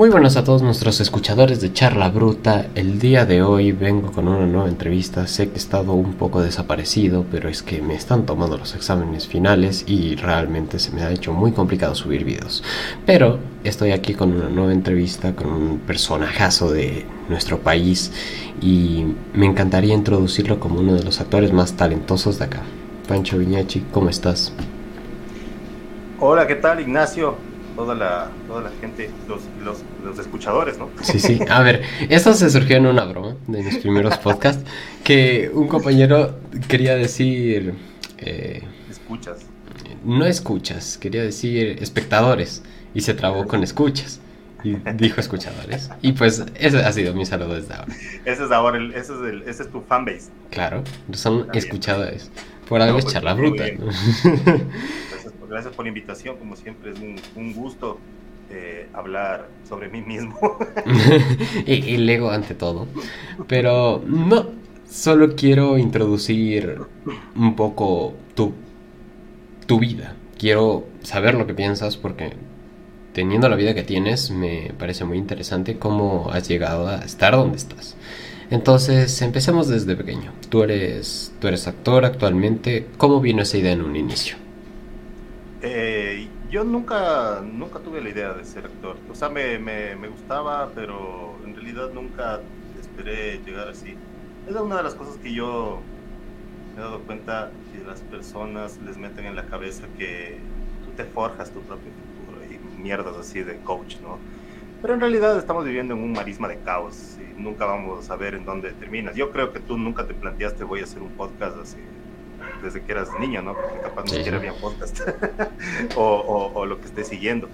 Muy buenos a todos nuestros escuchadores de Charla Bruta. El día de hoy vengo con una nueva entrevista. Sé que he estado un poco desaparecido, pero es que me están tomando los exámenes finales y realmente se me ha hecho muy complicado subir videos. Pero estoy aquí con una nueva entrevista con un personajazo de nuestro país y me encantaría introducirlo como uno de los actores más talentosos de acá. Pancho Viñachi, ¿cómo estás? Hola, ¿qué tal Ignacio? Toda la, toda la gente, los, los, los, escuchadores, ¿no? Sí, sí. A ver, esto se surgió en una broma de mis primeros podcasts, que un compañero quería decir... Eh, escuchas. No escuchas, quería decir espectadores, y se trabó con escuchas. Y dijo escuchadores. Y pues ese ha sido mi saludo desde ahora. Ese es ahora, el, ese, es el, ese es tu fanbase. Claro, son escuchadores. Por algo es pues, charla bruta gracias por la invitación, como siempre es un, gusto eh, hablar sobre mí mismo. y, el ego ante todo. Pero no, solo quiero introducir un poco tu, tu vida. Quiero saber lo que piensas porque teniendo la vida que tienes me parece muy interesante cómo has llegado a estar donde estás. Entonces, empecemos desde pequeño. Tú eres, tú eres actor actualmente. ¿Cómo vino esa idea en un inicio? Eh, yo nunca, nunca tuve la idea de ser actor. O sea, me, me, me, gustaba, pero en realidad nunca esperé llegar así. Es una de las cosas que yo me he dado cuenta que las personas les meten en la cabeza que tú te forjas tu propio futuro y mierdas así de coach, ¿no? Pero en realidad estamos viviendo en un marisma de caos y nunca vamos a ver en dónde terminas. Yo creo que tú nunca te planteaste voy a hacer un podcast así desde que eras niño, ¿no? Porque capaz ni siquiera había podcast o, o, lo que estés siguiendo.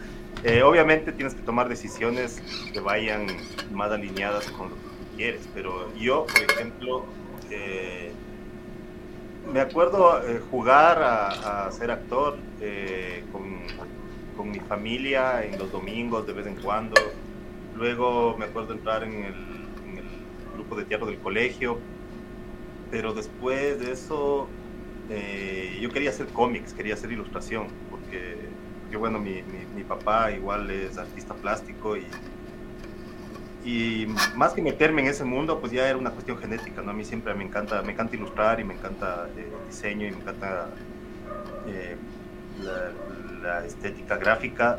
Eh, obviamente tienes que tomar decisiones que vayan más alineadas con lo que tú quieres, pero yo, por ejemplo, eh, me acuerdo eh, jugar a, ser actor con, con, mi familia en los domingos de vez en cuando. Luego me acuerdo entrar en el, en el grupo de teatro del colegio, pero después de eso eh, yo quería hacer cómics, quería hacer ilustración, porque, bueno, mi, papá igual es artista plástico y, y más que meterme en ese mundo, pues ya era una cuestión genética, ¿no? A mí siempre me encanta, me encanta ilustrar y me encanta eh, diseño y me encanta eh, la, estética gráfica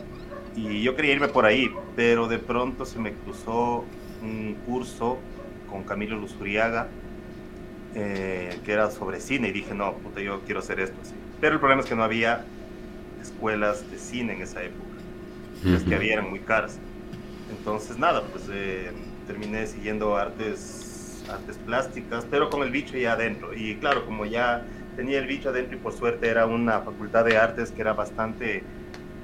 y yo quería irme por ahí, pero de pronto se me cruzó un curso con Camilo Luzuriaga eh, que era sobre cine y dije, no, puta, yo quiero hacer esto. Así. Pero el problema es que no había escuelas de cine en esa época. Las que había eran muy caras. Entonces, nada, pues eh, terminé siguiendo artes, artes plásticas, pero con el bicho ya adentro. Y claro, como ya tenía el bicho adentro y por suerte era una facultad de artes que era bastante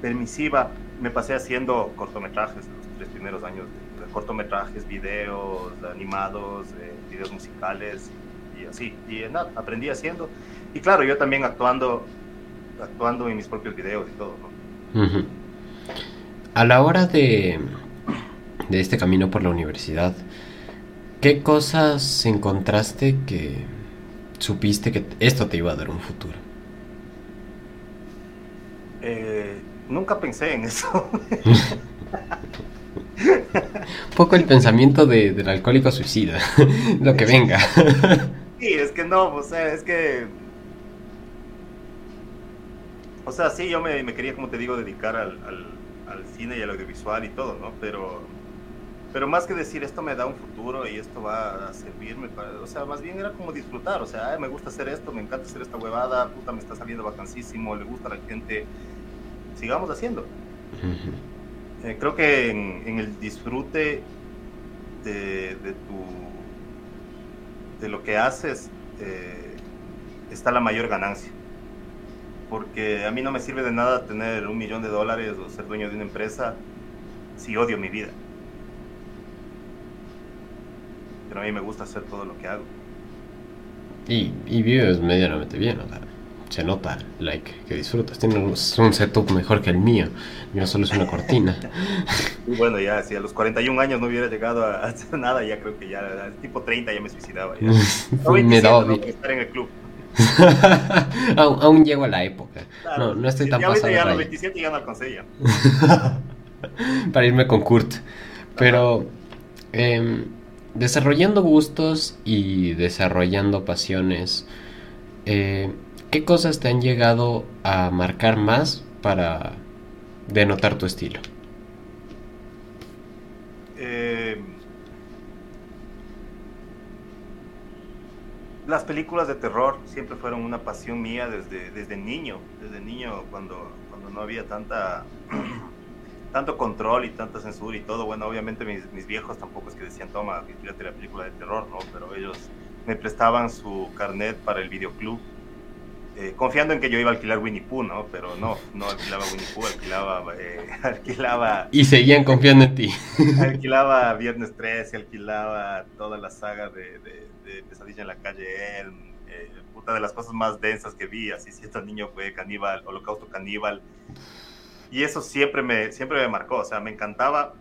permisiva, me pasé haciendo cortometrajes los tres primeros años. cortometrajes, videos animados, eh, videos musicales y así. Y nada, aprendí haciendo. Y claro, yo también actuando, actuando en mis propios videos y todo. A la hora de, de este camino por la universidad, ¿qué cosas encontraste que supiste que esto te iba a dar un futuro? Eh, nunca pensé en eso. un poco el pensamiento de, del alcohólico suicida, lo que venga. Que no, o sea, es que... O sea, sí, yo me, quería, como te digo, dedicar al, al, cine y al audiovisual y todo, ¿no? Pero, pero más que decir esto me da un futuro y esto va a servirme para... O sea, más bien era como disfrutar, o sea, me gusta hacer esto, me encanta hacer esta huevada, puta, me está saliendo vacancísimo, le gusta a la gente, sigamos haciendo. Eh, creo que en, el disfrute de, de tu de lo que haces eh, está la mayor ganancia. Porque a mí no me sirve de nada tener un millón de dólares o ser dueño de una empresa si odio mi vida. Pero a mí me gusta hacer todo lo que hago. Y, y vives medianamente bien, ¿no? Se nota, like, que disfrutas. Tienes un setup mejor que el mío. Mío solo es una cortina. Y bueno, ya, si a los 41 años no hubiera llegado a hacer nada, ya creo que ya, tipo 30 ya me suicidaba. Ya. me da estar en el club. aún, llego a la época. no, no estoy tan ya pasado. Ya a los 27 ya no alcancé ya. Para irme con Kurt. Pero em, desarrollando gustos y desarrollando pasiones, eh, ¿qué cosas te han llegado a marcar más para denotar tu estilo? Eh, las películas de terror siempre fueron una pasión mía desde, desde niño, desde niño cuando, cuando no había tanta tanto control y tanta censura y todo. Bueno, obviamente mis, mis viejos tampoco es que decían, toma, fíjate la película de terror, ¿no? Pero ellos me prestaban su carnet para el videoclub, eh, confiando en que yo iba a alquilar Winnie Pooh, ¿no? Pero no, no alquilaba Winnie Pooh, alquilaba... Eh, alquilaba y seguían confiando en ti. alquilaba Viernes 13, alquilaba toda la saga de, de, Pesadilla en la calle Elm, eh, puta de las cosas más densas que vi, así si este niño fue caníbal, holocausto caníbal, y eso siempre me, siempre me marcó, o sea, me encantaba.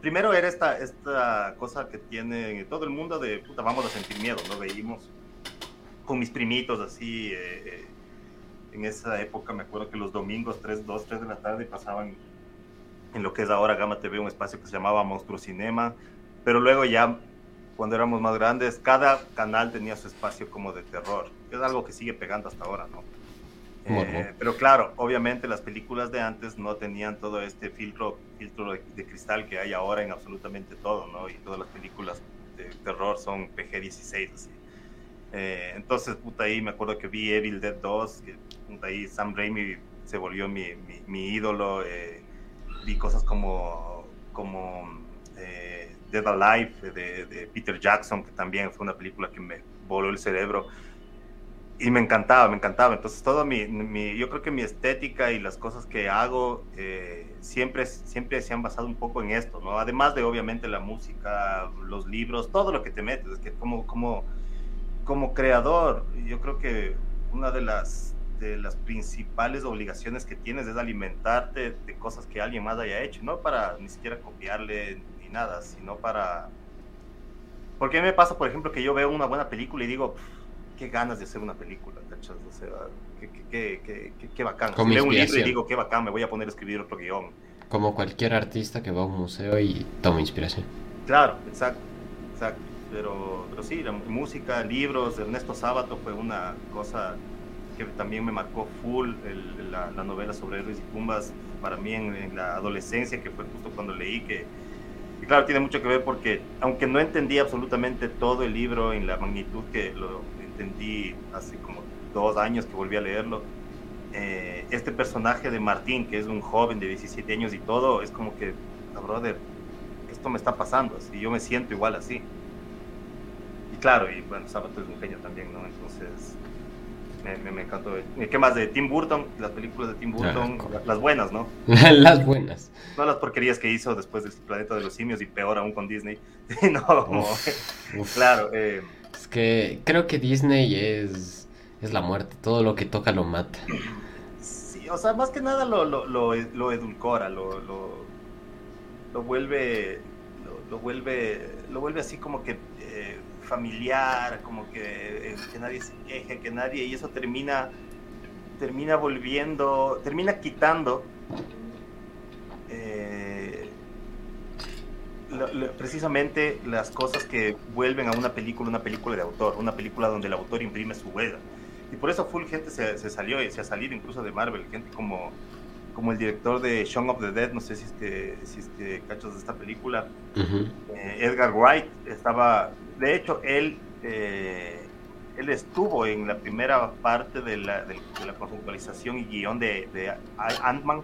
Primero era esta, esta cosa que tiene todo el mundo de, puta, vamos a sentir miedo, ¿no? Veíamos con mis primitos así, eh, eh, en esa época me acuerdo que los domingos 3, 2, 3 de la tarde pasaban en lo que es ahora Gama TV, un espacio que se llamaba Monstruo Cinema, pero luego ya cuando éramos más grandes, cada canal tenía su espacio como de terror, es algo que sigue pegando hasta ahora, ¿no? Eh, pero claro, obviamente las películas de antes no tenían todo este filtro, filtro de, cristal que hay ahora en absolutamente todo, ¿no? Y todas las películas de terror son PG-16, así. Eh, entonces, puta, ahí me acuerdo que vi Evil Dead 2, que puta, ahí Sam Raimi se volvió mi, mi, ídolo. Eh, vi cosas como, como Dead Alive de, de Peter Jackson, que también fue una película que me voló el cerebro y me encantaba, me encantaba. Entonces, todo mi, mi, yo creo que mi estética y las cosas que hago eh, siempre, siempre se han basado un poco en esto, ¿no? Además de, obviamente, la música, los libros, todo lo que te metes. Es que como, como, como creador, yo creo que una de las, de las principales obligaciones que tienes es alimentarte de cosas que alguien más haya hecho, no para ni siquiera copiarle ni nada, sino para... Porque a mí me pasa, por ejemplo, que yo veo una buena película y digo qué ganas de hacer una película, ¿cachas? O sea, qué, qué, qué, qué bacán. Como leo un libro y digo, qué bacán, me voy a poner a escribir otro guion. Como cualquier artista que va a un museo y toma inspiración. Claro, exacto, exacto. Pero, pero sí, la música, libros, Ernesto Sábato fue una cosa que también me marcó full la, la, novela sobre héroes y tumbas para mí en, en, la adolescencia, que fue justo cuando leí que... Y claro, tiene mucho que ver porque, aunque no entendí absolutamente todo el libro en la magnitud que lo, entendí hace como dos años que volví a leerlo. Eh, este personaje de Martín, que es un joven de 17 años y todo, es como que, ah, brother, esto me está pasando, así, yo me siento igual así. Claro, y bueno, Sábato es un genio también, ¿no? Entonces, me, me, encantó. ¿Qué más de Tim Burton? Las películas de Tim Burton, ah, las buenas, ¿no? las buenas. No las porquerías que hizo después del Planeta de los Simios y peor aún con Disney. no, claro. Eh, es que creo que Disney es, es la muerte, todo lo que toca lo mata. Sí, o sea, más que nada lo, lo, lo, edulcora, lo, lo, vuelve, lo, vuelve, lo vuelve así como que familiar, como que, eh, que nadie se queje, que nadie, y eso termina, termina volviendo, termina quitando eh, precisamente las cosas que vuelven a una película, una película de autor, una película donde el autor imprime su huella. Y por eso full gente se, salió y se ha salido incluso de Marvel, gente como, como el director de Shaun of the Dead, no sé si es que, si es que cachas de esta película, eh, Edgar Wright, estaba, de hecho, él, eh, él estuvo en la primera parte de la, de, la conceptualización y guion de, de Ant-Man,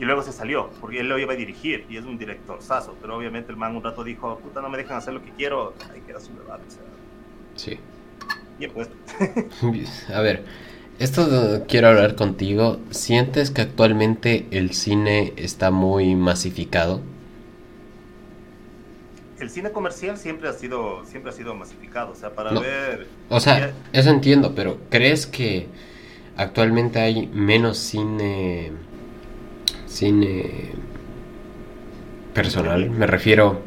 y luego se salió, porque él lo iba a dirigir y es un director saso, pero obviamente el man un rato dijo, puta, no me dejan hacer lo que quiero, ahí queda su debate. O sea. Sí. Bien puesto. a ver, esto quiero hablar contigo. ¿Sientes que actualmente el cine está muy masificado? El cine comercial siempre ha sido, siempre ha sido masificado, o sea, para ver... O sea, eso entiendo, pero ¿crees que actualmente hay menos cine cine personal, me refiero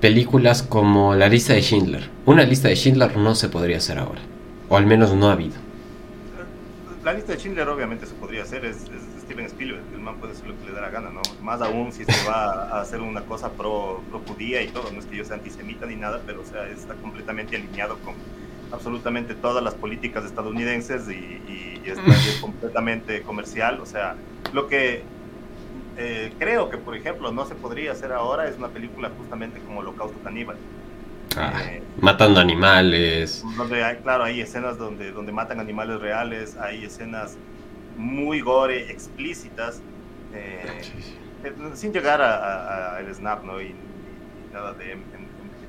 películas como La lista de Schindler. Una lista de Schindler no se podría hacer ahora, o al menos no ha habido. La lista de Schindler obviamente se podría hacer, es, Steven Spielberg, el man puede hacer lo que le da la gana, ¿no? Más aún si se va a hacer una cosa pro, pro judía y todo, no es que yo sea antisemita ni nada, pero o sea, está completamente alineado con absolutamente todas las políticas estadounidenses y, y, y es completamente comercial, o sea, lo que eh, creo que, por ejemplo, no se podría hacer ahora es una película justamente como Holocausto Caníbal. Ah, eh, matando animales. Donde hay, claro, hay escenas donde, donde matan animales reales, hay escenas muy gore, explícitas, eh, sin llegar a, el snap, ¿no? Y, nada de,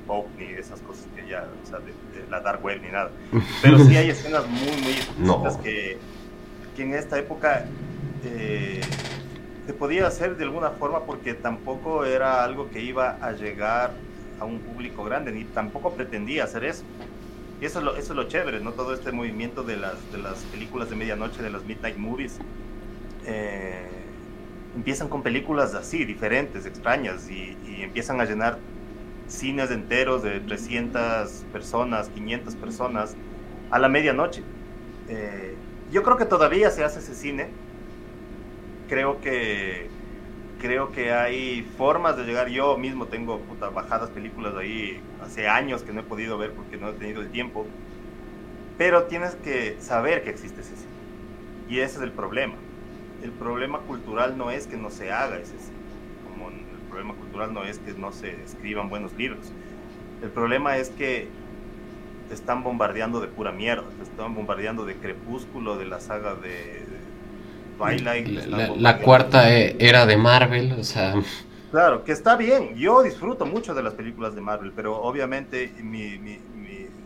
pop ni esas cosas que ya, o sea, de, la dark web ni nada. Pero sí hay escenas muy, muy explícitas que, que en esta época eh, se podía hacer de alguna forma porque tampoco era algo que iba a llegar a un público grande, ni tampoco pretendía hacer eso. Y eso es lo, eso es lo chévere, ¿no? Todo este movimiento de las, de las películas de medianoche, de las midnight movies, eh, empiezan con películas así, diferentes, extrañas, y, empiezan a llenar cines enteros de 300 personas, 500 personas a la medianoche. Eh, yo creo que todavía se hace ese cine, creo que creo que hay formas de llegar. Yo mismo tengo puta, bajadas películas de ahí hace años que no he podido ver porque no he tenido el tiempo. Pero tienes que saber que existe ese cine. Y ese es el problema. El problema cultural no es que no se haga ese cine. Como el problema cultural no es que no se escriban buenos libros. El problema es que te están bombardeando de pura mierda. Te están bombardeando de Crepúsculo, de la saga de, la, cuarta e, era de Marvel, o sea... Claro, que está bien. Yo disfruto mucho de las películas de Marvel, pero obviamente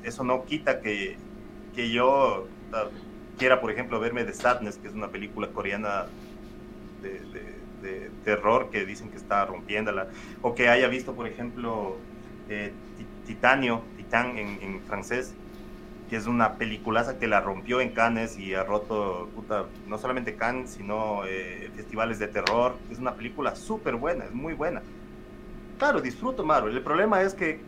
eso no quita que, que yo quiera, por ejemplo, verme The Sadness, que es una película coreana de, terror que dicen que está rompiéndola, o que haya visto, por ejemplo, eh, Titanio, Titán en francés, que es una peliculaza que la rompió en Cannes y ha roto, no solamente Cannes, sino eh, festivales de terror. Es una película súper buena, es muy buena. Claro, disfruto Marvel. El problema es que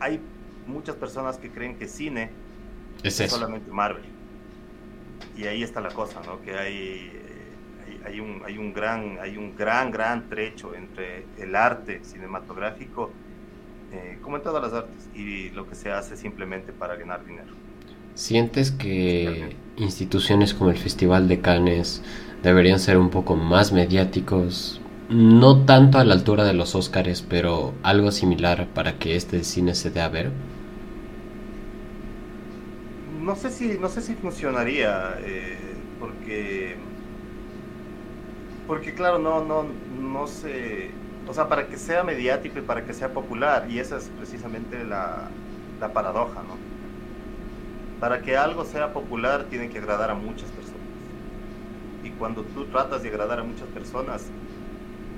hay muchas personas que creen que cine es, solamente Marvel. Y ahí está la cosa, ¿no? Que hay, hay, un, hay, un gran, hay un gran, gran trecho entre el arte cinematográfico, eh, como en todas las artes, y lo que se hace simplemente para ganar dinero. ¿Sientes que instituciones como el Festival de Cannes deberían ser un poco más mediáticos? No tanto a la altura de los Óscares, pero algo similar para que este cine se dé a ver. No sé si, no sé si funcionaría, eh, porque, porque claro, no, no, no sé, o sea, para que sea mediático y para que sea popular, y esa es precisamente la, la paradoja, ¿no? Para que algo sea popular tiene que agradar a muchas personas. Y cuando tú tratas de agradar a muchas personas,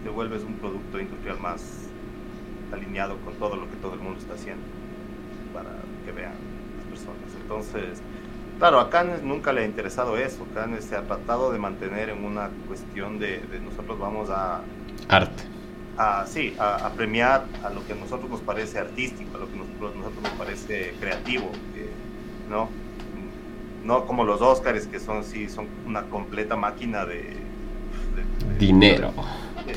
te vuelves un producto industrial más alineado con todo lo que todo el mundo está haciendo para que vean las personas. Entonces, claro, a Cannes nunca le ha interesado eso. Cannes se ha tratado de mantener en una cuestión de, nosotros vamos a... Arte. A, sí, a, premiar a lo que a nosotros nos parece artístico, a lo que a nosotros nos parece creativo. ¿No? No como los Oscars, que son, sí, son una completa máquina de... Dinero.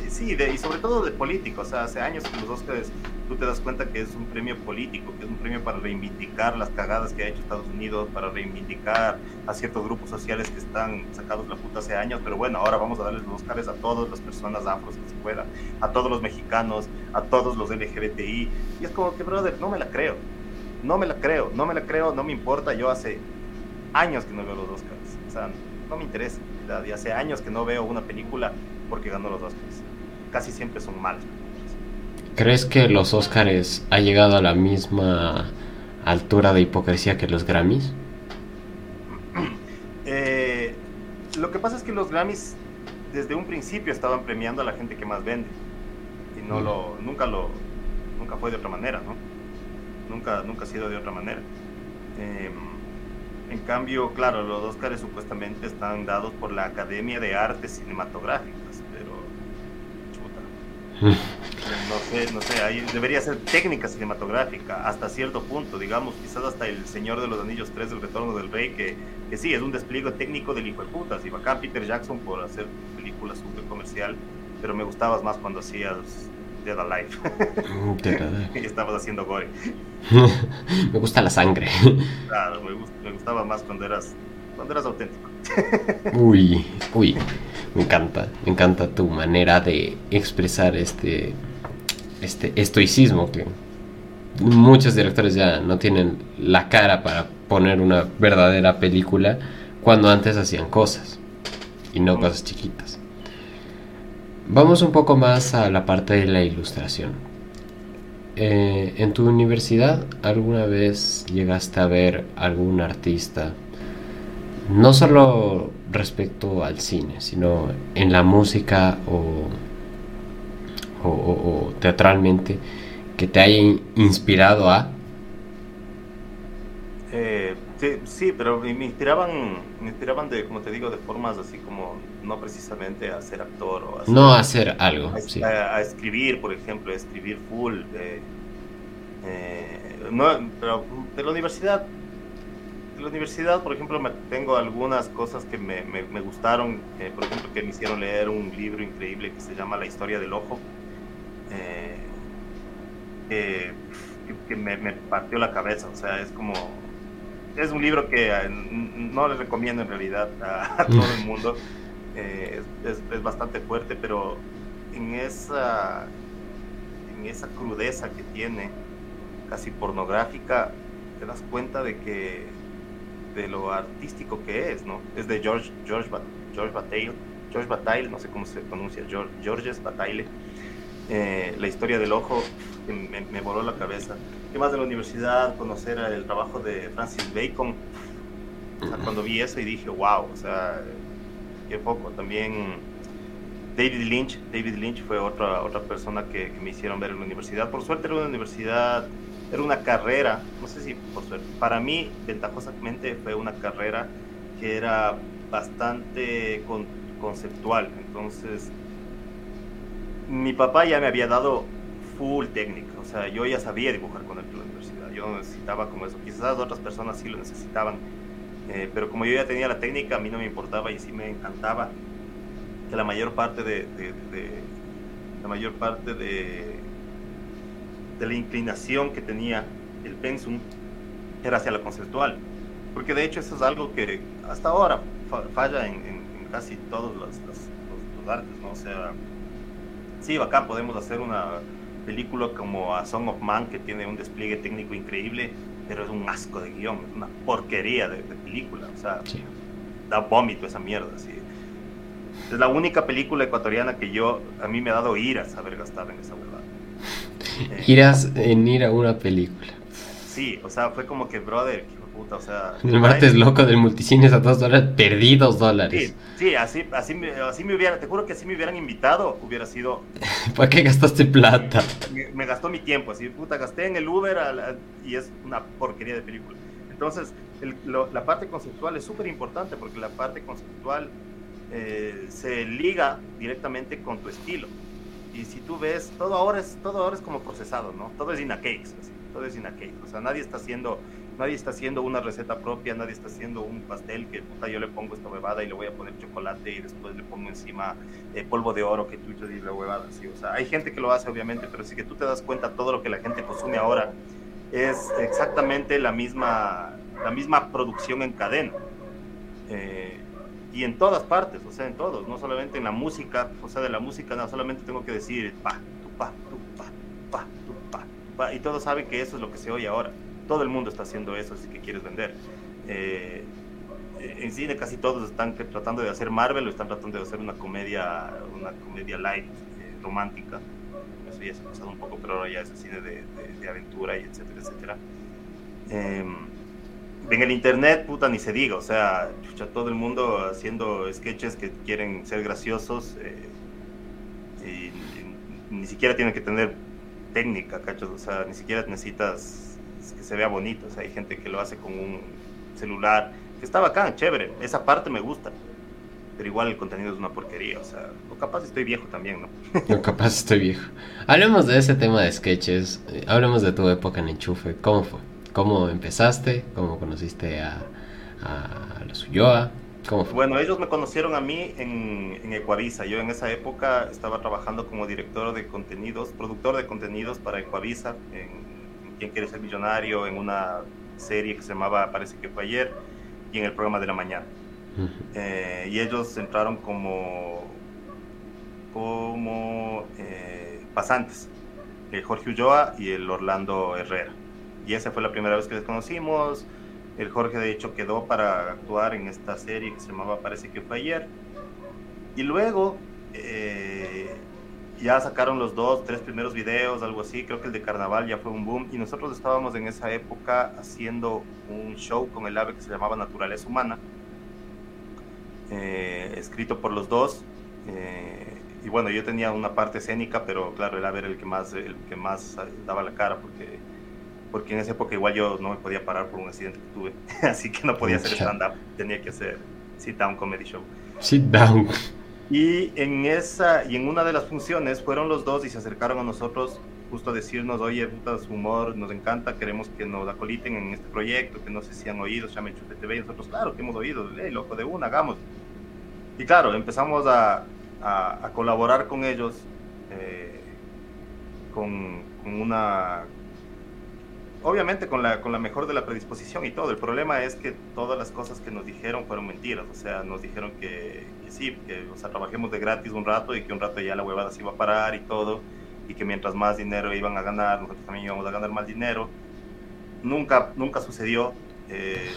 sí, y sobre todo de políticos. O sea, hace años que los Oscars tú te das cuenta que es un premio político, que es un premio para reivindicar las cagadas que ha hecho Estados Unidos, para reivindicar a ciertos grupos sociales que están sacados la puta hace años, pero bueno, ahora vamos a darles los Oscars a todas las personas afros que se puedan, a todos los mexicanos, a todos los LGBTI, y es como que, brother, no me la creo. No me la creo, no me la creo, no me importa. Yo hace años que no veo los Oscars. O sea, no me interesa. Y hace años que no veo una película porque ganó los Oscars. Casi siempre son malas ¿Crees que los Oscars ha llegado a la misma altura de hipocresía que los Grammys? Eh, lo que pasa es que los Grammys desde un principio estaban premiando a la gente que más vende y no mm. lo nunca lo nunca fue de otra manera, ¿no? Nunca, nunca ha sido de otra manera. Em, en cambio, claro, los Óscares supuestamente están dados por la Academia de Artes Cinematográficas, pero chuta. No sé, no sé, debería ser técnica cinematográfica hasta cierto punto, digamos, quizás hasta El Señor de los Anillos 3, El Retorno del Rey, que, que sí, es un despliegue técnico del hijo de putas, y bacán Peter Jackson por hacer películas súper comercial, pero me gustabas más cuando hacías Dead Alive. Mm, y estabas haciendo gore. me gusta la sangre. Claro, me, me gustaba más cuando eras, cuando eras auténtico. uy, uy. Me encanta, me encanta tu manera de expresar este, este estoicismo que muchos directores ya no tienen la cara para poner una verdadera película cuando antes hacían cosas y no cosas chiquitas. Vamos un poco más a la parte de la ilustración. Eh, ¿En tu universidad alguna vez llegaste a ver algún artista no solo respecto al cine, sino en la música o, o, teatralmente que te haya inspirado a? Eh, sí, pero me inspiraban, me inspiraban de, como te digo, de formas así como no precisamente a ser actor o a no a hacer algo, a, escribir, por ejemplo, a escribir full. Eh, no, pero de la universidad la universidad, por ejemplo, me, tengo algunas cosas que me, me, gustaron, eh, por ejemplo, que me hicieron leer un libro increíble que se llama La historia del ojo, eh, que, me, partió la cabeza, o sea, es como, es un libro que eh, no les recomiendo en realidad a, todo el mundo, es, es, bastante fuerte, pero en esa, en esa crudeza que tiene, casi pornográfica, te das cuenta de que de lo artístico que es, ¿no? Es de George, George, George Bataille, George Bataille, no sé cómo se pronuncia, George, Georges Bataille. Eh, la historia del ojo me, me, voló la cabeza. ¿Qué más de la universidad? Conocer el trabajo de Francis Bacon. cuando vi eso y dije, wow, o sea, qué. También David Lynch, David Lynch fue otra, otra persona que, que me hicieron ver en la universidad. Por suerte era una universidad era una carrera, no sé si por suerte, para mí ventajosamente fue una carrera que era bastante conceptual, entonces mi papá ya me había dado full técnica, o sea, yo ya sabía dibujar con él en la universidad, yo no necesitaba como eso, quizás otras personas sí lo necesitaban, eh, pero como yo ya tenía la técnica, a mí no me importaba y sí me encantaba que la mayor parte de la mayor parte de la inclinación que tenía el pensum era hacia lo conceptual. Porque de hecho eso es algo que hasta ahora falla en, casi todos los, los, artes, ¿no? O sea, sí, acá podemos hacer una película como A Song of Man que tiene un despliegue técnico increíble, pero es un asco de guion, es una porquería de, película, o sea, da vómito esa mierda, sí. Es la única película ecuatoriana que yo, a mí me ha dado ira saber gastar en esa verdad. Irás en ir a una película. Sí, o sea, fue como que, brother, puta, o sea... El martes loco del multicines a dos dólares, perdí dos dólares. Sí, así, así, me, así me hubiera, te juro que así me hubieran invitado, hubiera sido... ¿Para qué gastaste plata? Me, gastó mi tiempo, así, puta, gasté en el Uber y es una porquería de película. Entonces, la parte conceptual es súper importante porque la parte conceptual eh, se liga directamente con tu estilo y si tú ves, todo ahora es, todo ahora es como procesado, ¿no? Todo es in a cake, todo es in a cake. O sea, nadie está haciendo, nadie está haciendo una receta propia, nadie está haciendo un pastel que puta yo le pongo esta huevada y le voy a poner chocolate y después le pongo encima eh, polvo de oro que tú y la huevada, ¿sí? O sea, hay gente que lo hace obviamente, pero sí que tú te das cuenta todo lo que la gente consume ahora es exactamente la misma, la misma producción en cadena. Eh, y en todas partes, o sea, en todos, no solamente en la música, o sea, de la música no solamente tengo que decir pa, pa, pa, pa, pa, y todos saben que eso es lo que se oye ahora. Todo el mundo está haciendo eso si que quieres vender. Eh, en cine casi todos están tratando de hacer Marvel o están tratando de hacer una comedia, una comedia light, eh, romántica. Eso ya se ha pasado un poco, pero ahora ya es el cine de, de, aventura y etcétera, etcétera. Eh, en el internet, puta, ni se diga, o sea, todo el mundo haciendo sketches que quieren ser graciosos eh, y, ni siquiera tienen que tener técnica, cachos, o sea, ni siquiera necesitas que se vea bonito, o sea, hay gente que lo hace con un celular, que está bacán, chévere, esa parte me gusta, pero igual el contenido es una porquería, o sea, o capaz estoy viejo también, ¿no? o capaz estoy viejo. Hablemos de ese tema de sketches, eh, hablemos de tu época en Enchufe, ¿cómo fue? ¿Cómo empezaste? ¿Cómo conociste a, a los Ulloa? ¿Cómo fue? Bueno, ellos me conocieron a mí en, en Ecuavisa. Yo en esa época estaba trabajando como director de contenidos, productor de contenidos para Ecuavisa, en, en Quién quiere ser millonario, en una serie que se llamaba Parece que fue ayer, y en el programa de la mañana. Eh, y ellos entraron como, como eh, pasantes, el Jorge Ulloa y el Orlando Herrera. Y esa fue la primera vez que les conocimos. El Jorge de hecho quedó para actuar en esta serie que se llamaba Parece que fue ayer. Y luego eh, ya sacaron los dos, tres primeros videos, algo así. Creo que el de Carnaval ya fue un boom. Y nosotros estábamos en esa época haciendo un show con el AVE que se llamaba Naturaleza Humana eh, escrito por los dos. Eh, y bueno, yo tenía una parte escénica, pero claro, era ver el que más, el que más daba la cara, porque, porque en esa época igual yo no me podía parar por un accidente que tuve, así que no podía hacer stand-up, tenía que hacer sit-down comedy show. Sit-down. Y en, esa, y en una de las funciones fueron los dos y se acercaron a nosotros justo a decirnos, oye, puta, su humor nos encanta, queremos que nos acoliten en este proyecto, que no sé si han oído, ya me TV, y nosotros, claro que hemos oído, hey, loco, de una, hagamos. Y claro, empezamos a, a, colaborar con ellos eh, con, con, una... Obviamente con la, con la mejor de la predisposición y todo. El problema es que todas las cosas que nos dijeron fueron mentiras. O sea, nos dijeron que, que sí, que o sea, trabajemos de gratis un rato y que un rato ya la huevada se iba a parar y todo. Y que mientras más dinero iban a ganar, nosotros también íbamos a ganar más dinero. Nunca, nunca sucedió. Eh,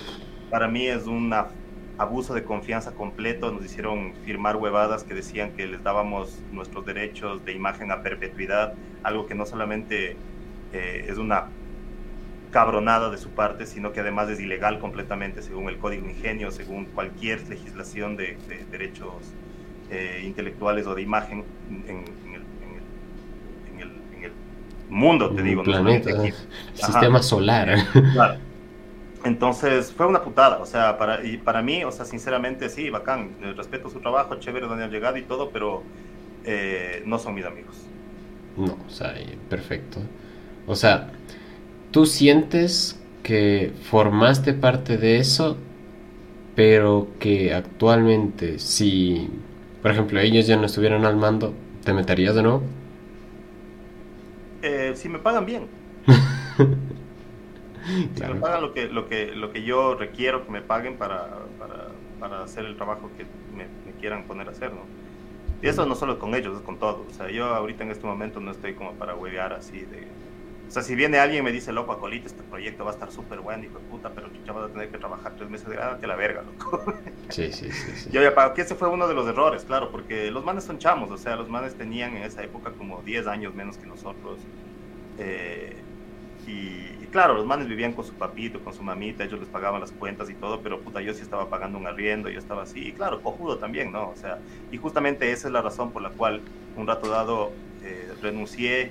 para mí es una abuso de confianza completo, nos hicieron firmar huevadas que decían que les dábamos nuestros derechos de imagen a perpetuidad, algo que no solamente eh, es una cabronada de su parte, sino que además es ilegal completamente según el Código Ingenio, según cualquier legislación de, derechos eh, intelectuales o de imagen en, el, mundo, te digo. Planeta, sistema solar. Claro. Entonces fue una putada, o sea, para, y para mí, o sea, sinceramente sí, bacán, eh, respeto su trabajo, chévere donde han llegado y todo, pero eh, no son mis amigos. No, o sea, perfecto. O sea, tú sientes que formaste parte de eso, pero que actualmente, si, por ejemplo, ellos ya no estuvieran al mando, ¿te meterías de nuevo? Eh, si me pagan bien. Si me pagan lo que, lo, que, lo que yo requiero que me paguen para, para, para hacer el trabajo que me, quieran poner a hacer, ¿no? Y eso no solo con ellos, es con todos. O sea, yo ahorita en este momento no estoy como para huevear así de... O sea, si viene alguien y me dice, loco, acolita, este proyecto va a estar súper bueno, hijo de puta, pero ya vas a tener que trabajar tres meses de ah, que la verga, loco. Sí, sí, sí, sí. Yo ya pago, que ese fue uno de los errores, claro, porque los manes son chamos, o sea, los manes tenían en esa época como 10 años menos que nosotros. Eh, y, claro, los manes vivían con su papito, con su mamita, ellos les pagaban las cuentas y todo, pero puta, yo sí estaba pagando un arriendo, yo estaba así, y claro, cojudo también, ¿no? O sea, y justamente esa es la razón por la cual un rato dado eh, renuncié,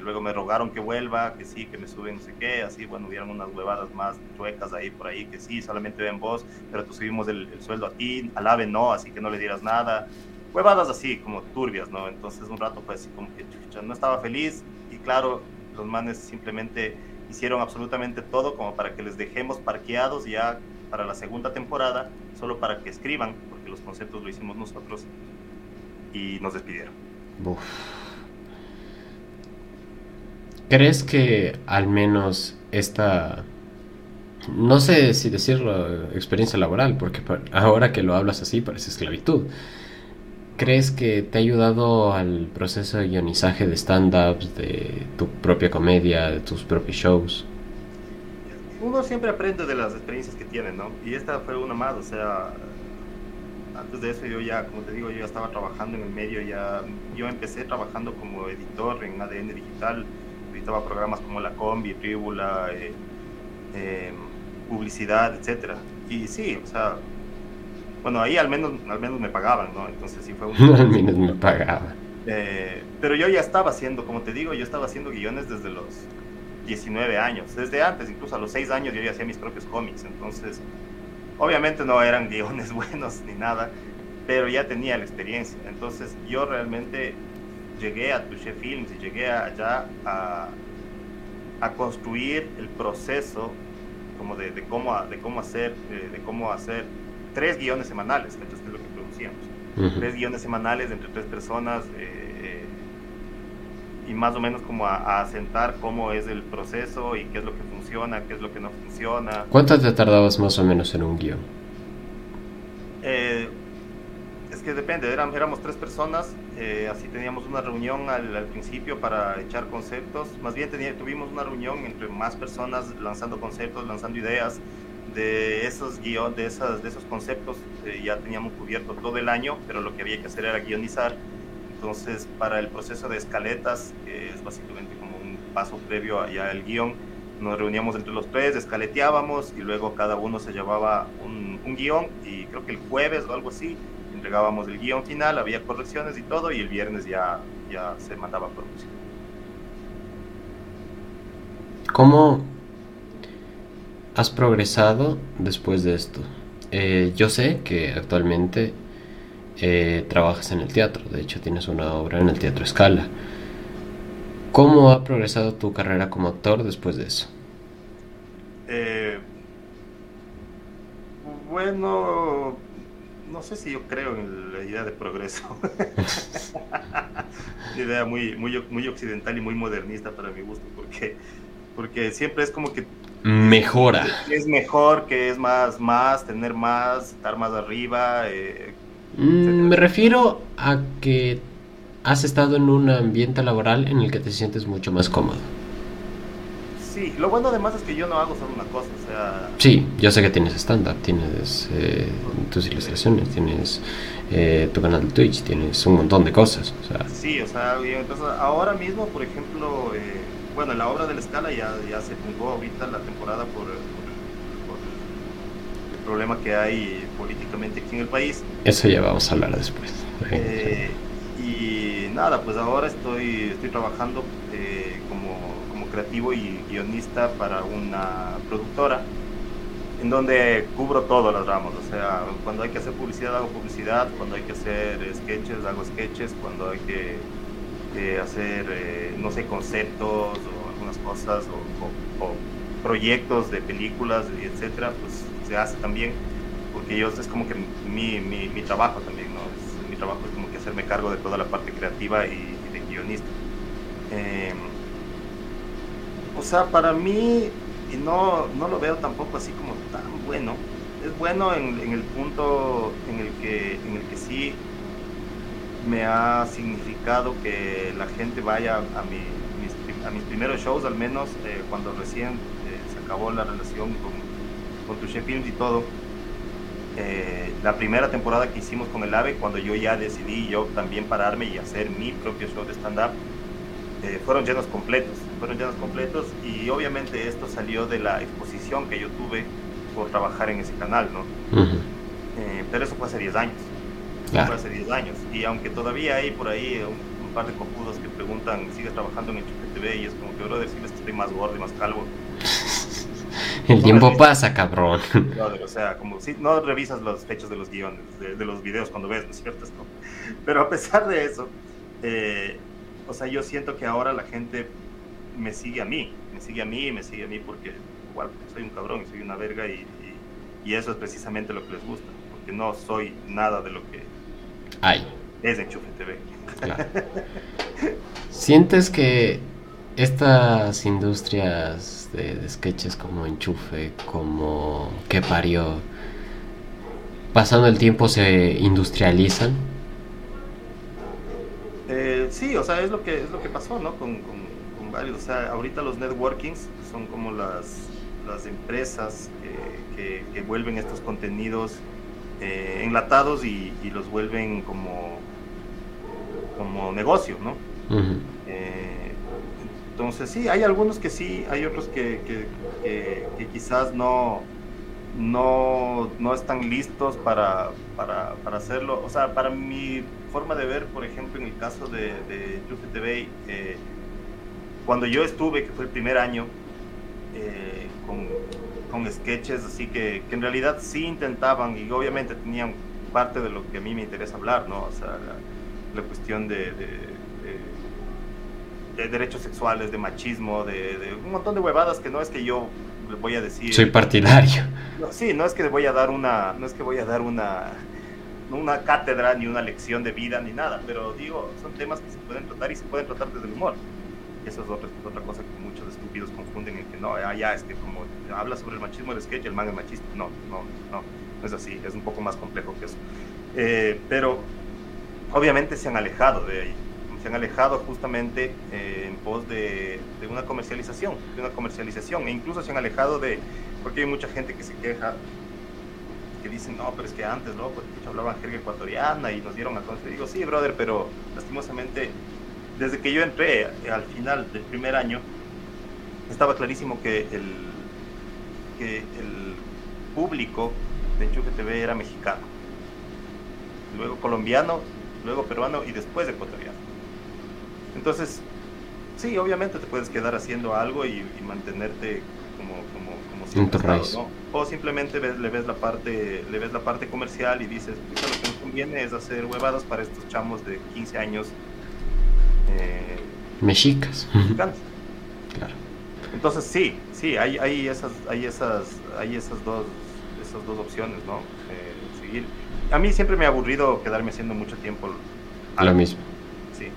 luego me rogaron que vuelva, que sí, que me suben no sé qué, así, bueno, hubieron unas huevadas más chuecas ahí por ahí, que sí, solamente ven vos, pero tú subimos el, sueldo a ti, al AVE no, así que no le dieras nada, huevadas así, como turbias, ¿no? Entonces un rato fue así como que no estaba feliz, y claro, los manes simplemente hicieron absolutamente todo como para que les dejemos parqueados ya para la segunda temporada, solo para que escriban, porque los conceptos lo hicimos nosotros, y nos despidieron. ¿Crees que al menos esta, no sé si decirlo, experiencia laboral, porque ahora que lo hablas así parece esclavitud, crees que te ha ayudado al proceso de guionizaje de stand-ups, de tu propia comedia, de tus propios shows? Uno siempre aprende de las experiencias que tiene, ¿no? Y esta fue una más, o sea, antes de eso yo ya, como te digo, yo ya estaba trabajando en el medio, ya yo empecé trabajando como editor en ADN Digital, editaba programas como La Combi, Tribula, eh, eh, publicidad, etcétera. Y sí, o sea, bueno, ahí al menos, al menos me pagaban, ¿no? Entonces sí fue un... al menos me pagaban. Eh, pero yo ya estaba haciendo, como te digo, yo estaba haciendo guiones desde los 19 años. Desde antes, incluso a los 6 años, yo ya hacía mis propios cómics. Entonces, obviamente no eran guiones buenos ni nada. pero ya tenía la experiencia. Entonces yo realmente llegué a Touché Films y llegué allá a, a construir el proceso como de, de cómo, de cómo hacer, de, cómo hacer tres guiones semanales, entonces es lo que producíamos. Tres guiones semanales entre tres personas eh, y más o menos como a, asentar cómo es el proceso y qué es lo que funciona, qué es lo que no funciona. ¿Cuánto te tardabas más o menos en un guion? Eh, que depende, éramos, éramos tres personas, eh, así teníamos una reunión al, principio para echar conceptos, más bien tuvimos una reunión entre más personas lanzando conceptos, lanzando ideas de esos guion, de, de esos conceptos, eh, ya teníamos cubierto todo el año, pero lo que había que hacer era guionizar, entonces para el proceso de escaletas, que es básicamente como un paso previo allá al guion, nos reuníamos entre los tres, escaleteábamos y luego cada uno se llevaba un, un guion y creo que el jueves o algo así entregábamos el guion final, había correcciones y todo, y el viernes ya, ya se mandaba a producción. ¿Cómo has progresado después de esto? Eh, yo sé que actualmente eh, trabajas en el teatro, de hecho tienes una obra en el Teatro Escala. ¿Cómo ha progresado tu carrera como actor después de eso? Eh, bueno, no sé si yo creo en la idea de progreso. Una idea muy, muy, muy occidental y muy modernista para mi gusto, porque, porque siempre es como que... Mejora. Es, mejor, que es más, más, tener más, estar más arriba. Eh, mm, me refiero a que has estado en un ambiente laboral en el que te sientes mucho más cómodo. Sí, lo bueno además es que yo no hago solo una cosa, o sea... Sí, yo sé que tienes stand-up, tienes eh, tus ilustraciones, tienes eh, tu canal de Twitch, tienes un montón de cosas, o sea... Sí, o sea, entonces ahora mismo, por ejemplo, eh, bueno, la obra de la escala ya, ya se jugó ahorita la temporada por, por, el problema que hay políticamente aquí en el país. Eso ya vamos a hablar después. y nada, pues ahora estoy, estoy trabajando creativo y guionista para una productora en donde cubro todas las ramas, o sea, cuando hay que hacer publicidad hago publicidad, cuando hay que hacer sketches hago sketches, cuando hay que, hacer, eh, no sé, conceptos o algunas cosas o, proyectos de películas, y etcétera, pues se hace también, porque yo es como que mi, mi, mi trabajo también, ¿no? Es, mi trabajo es como que hacerme cargo de toda la parte creativa y, de guionista. Eh, o sea, para mí, no, no lo veo tampoco así como tan bueno, es bueno en, el punto en el, que, en el que sí me ha significado que la gente vaya a, mi, mis, a mis primeros shows, al menos eh, cuando recién eh, se acabó la relación con, con Touché Films y todo. Eh, la primera temporada que hicimos con el AVE, cuando yo ya decidí yo también pararme y hacer mi propio show de stand-up, fueron llenos completos fueron llenos completos y obviamente esto salió de la exposición que yo tuve por trabajar en ese canal, ¿no? Eh, pero eso fue hace 10 años. Fue hace 10 años. Y aunque todavía hay por ahí un, par de cojudos que preguntan, ¿sigues trabajando en el TV? Y es como que, bro, decirles que estoy más gordo y más calvo. El tiempo pasa, cabrón. o sea, como si no revisas los fechos de los guiones, de, los videos cuando ves, ¿no es cierto? Pero a pesar de eso, eh, o sea, yo siento que ahora la gente me sigue a mí, me sigue a mí y me sigue a mí porque igual soy un cabrón y soy una verga y, y, eso es precisamente lo que les gusta, porque no soy nada de lo que hay. Es Enchufe TV. ¿Sientes que estas industrias de, sketches como Enchufe, como que parió, pasando el tiempo se industrializan? Eh, sí, o sea, es lo que es lo que pasó, ¿no? Con, varios. O sea, ahorita los networkings son como las, las empresas que, que, vuelven estos contenidos eh, enlatados y, los vuelven como, como negocio, ¿no? Eh, entonces sí, hay algunos que sí, hay otros que, que quizás no, no, no, están listos para, para, para, hacerlo. O sea, para mi forma de ver, por ejemplo, en el caso de, de TV, eh, cuando yo estuve, que fue el primer año, eh, con, con, sketches, así que, que, en realidad sí intentaban y obviamente tenían parte de lo que a mí me interesa hablar, ¿no? O sea, la, cuestión de, de, derechos sexuales, de machismo, de, un montón de huevadas que no es que yo le voy a decir. Soy partidario. sí, no es que voy a dar una, no es que voy a dar una, una cátedra ni una lección de vida ni nada, pero digo, son temas que se pueden tratar y se pueden tratar desde el humor. Y eso es otra, otra cosa que muchos estúpidos confunden en que no, ah, ya, es que como habla sobre el machismo del sketch, el manga es machista. No, no, no, no es así, es un poco más complejo que eso. Eh, pero obviamente se han alejado de ahí, se han alejado justamente eh, en pos de, una comercialización, de una comercialización, e incluso se han alejado de, porque hay mucha gente que se queja, que dicen, no, pero es que antes, ¿no? Pues hablaban jerga ecuatoriana y nos dieron a conocer. Digo, sí, brother, pero lastimosamente, desde que yo entré al final del primer año, estaba clarísimo que el, que el público de Enchufe TV era mexicano, luego colombiano, luego peruano y después ecuatoriano. Entonces, sí, obviamente te puedes quedar haciendo algo y, mantenerte como, como, como O simplemente le ves la parte, le ves la parte comercial y dices, lo que nos conviene es hacer huevadas para estos chamos de 15 años. Eh, Mexicas. Mexicanos. Claro. Entonces sí, sí, hay, hay esas, hay esas, hay esas dos, esas dos opciones, ¿no? Eh, seguir. A mí siempre me ha aburrido quedarme haciendo mucho tiempo lo mismo. Sí.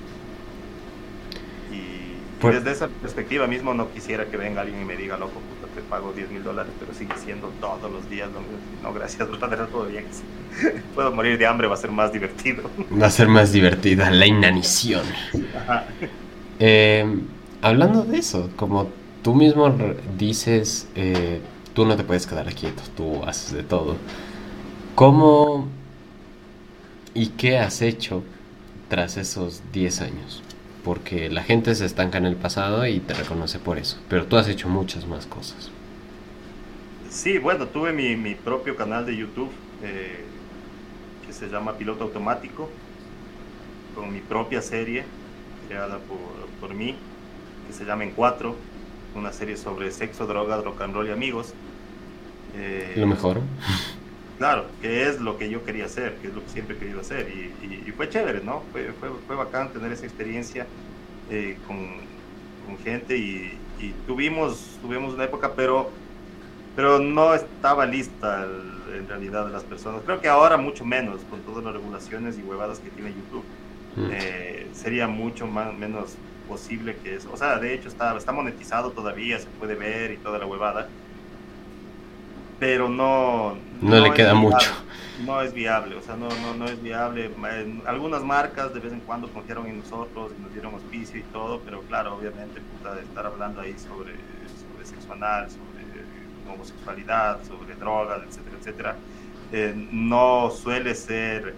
Y, desde esa perspectiva mismo no quisiera que venga alguien y me diga, loco, puta, te pago 10 mil dólares, pero sigue siendo todos los días lo mismo. No, gracias, brother, todo bien. Puedo morir de hambre, va a ser más divertido. Va a ser más divertida la inanición. Eh, hablando de eso, como tú mismo dices, eh, tú no te puedes quedar quieto, tú haces de todo. ¿Cómo y qué has hecho tras esos 10 años? Porque la gente se estanca en el pasado y te reconoce por eso, pero tú has hecho muchas más cosas. Sí, bueno, tuve mi, propio canal de YouTube eh, que se llama Piloto Automático, con mi propia serie creada por, por mí, que se llama En Cuatro una serie sobre sexo, droga, rock and roll y amigos. Eh, lo mejor. Claro, que es lo que yo quería hacer, que es lo que siempre he querido hacer. Y, fue chévere, ¿no? Fue, fue, fue, bacán tener esa experiencia eh, con, con, gente y, tuvimos, tuvimos una época, pero, pero no estaba lista en realidad las personas. Creo que ahora mucho menos, con todas las regulaciones y huevadas que tiene YouTube. Mm. Eh, sería mucho más, menos posible que eso. O sea, de hecho está, está monetizado todavía, se puede ver y toda la huevada. Pero no... No, le queda mucho. No es viable, o sea, no, no, no es viable. Algunas marcas de vez en cuando confiaron en nosotros y nos dieron auspicio y todo, pero claro, obviamente, puta, estar hablando ahí sobre, sobre sexo anal, sobre homosexualidad, sobre drogas, etcétera, etcétera, eh, no suele ser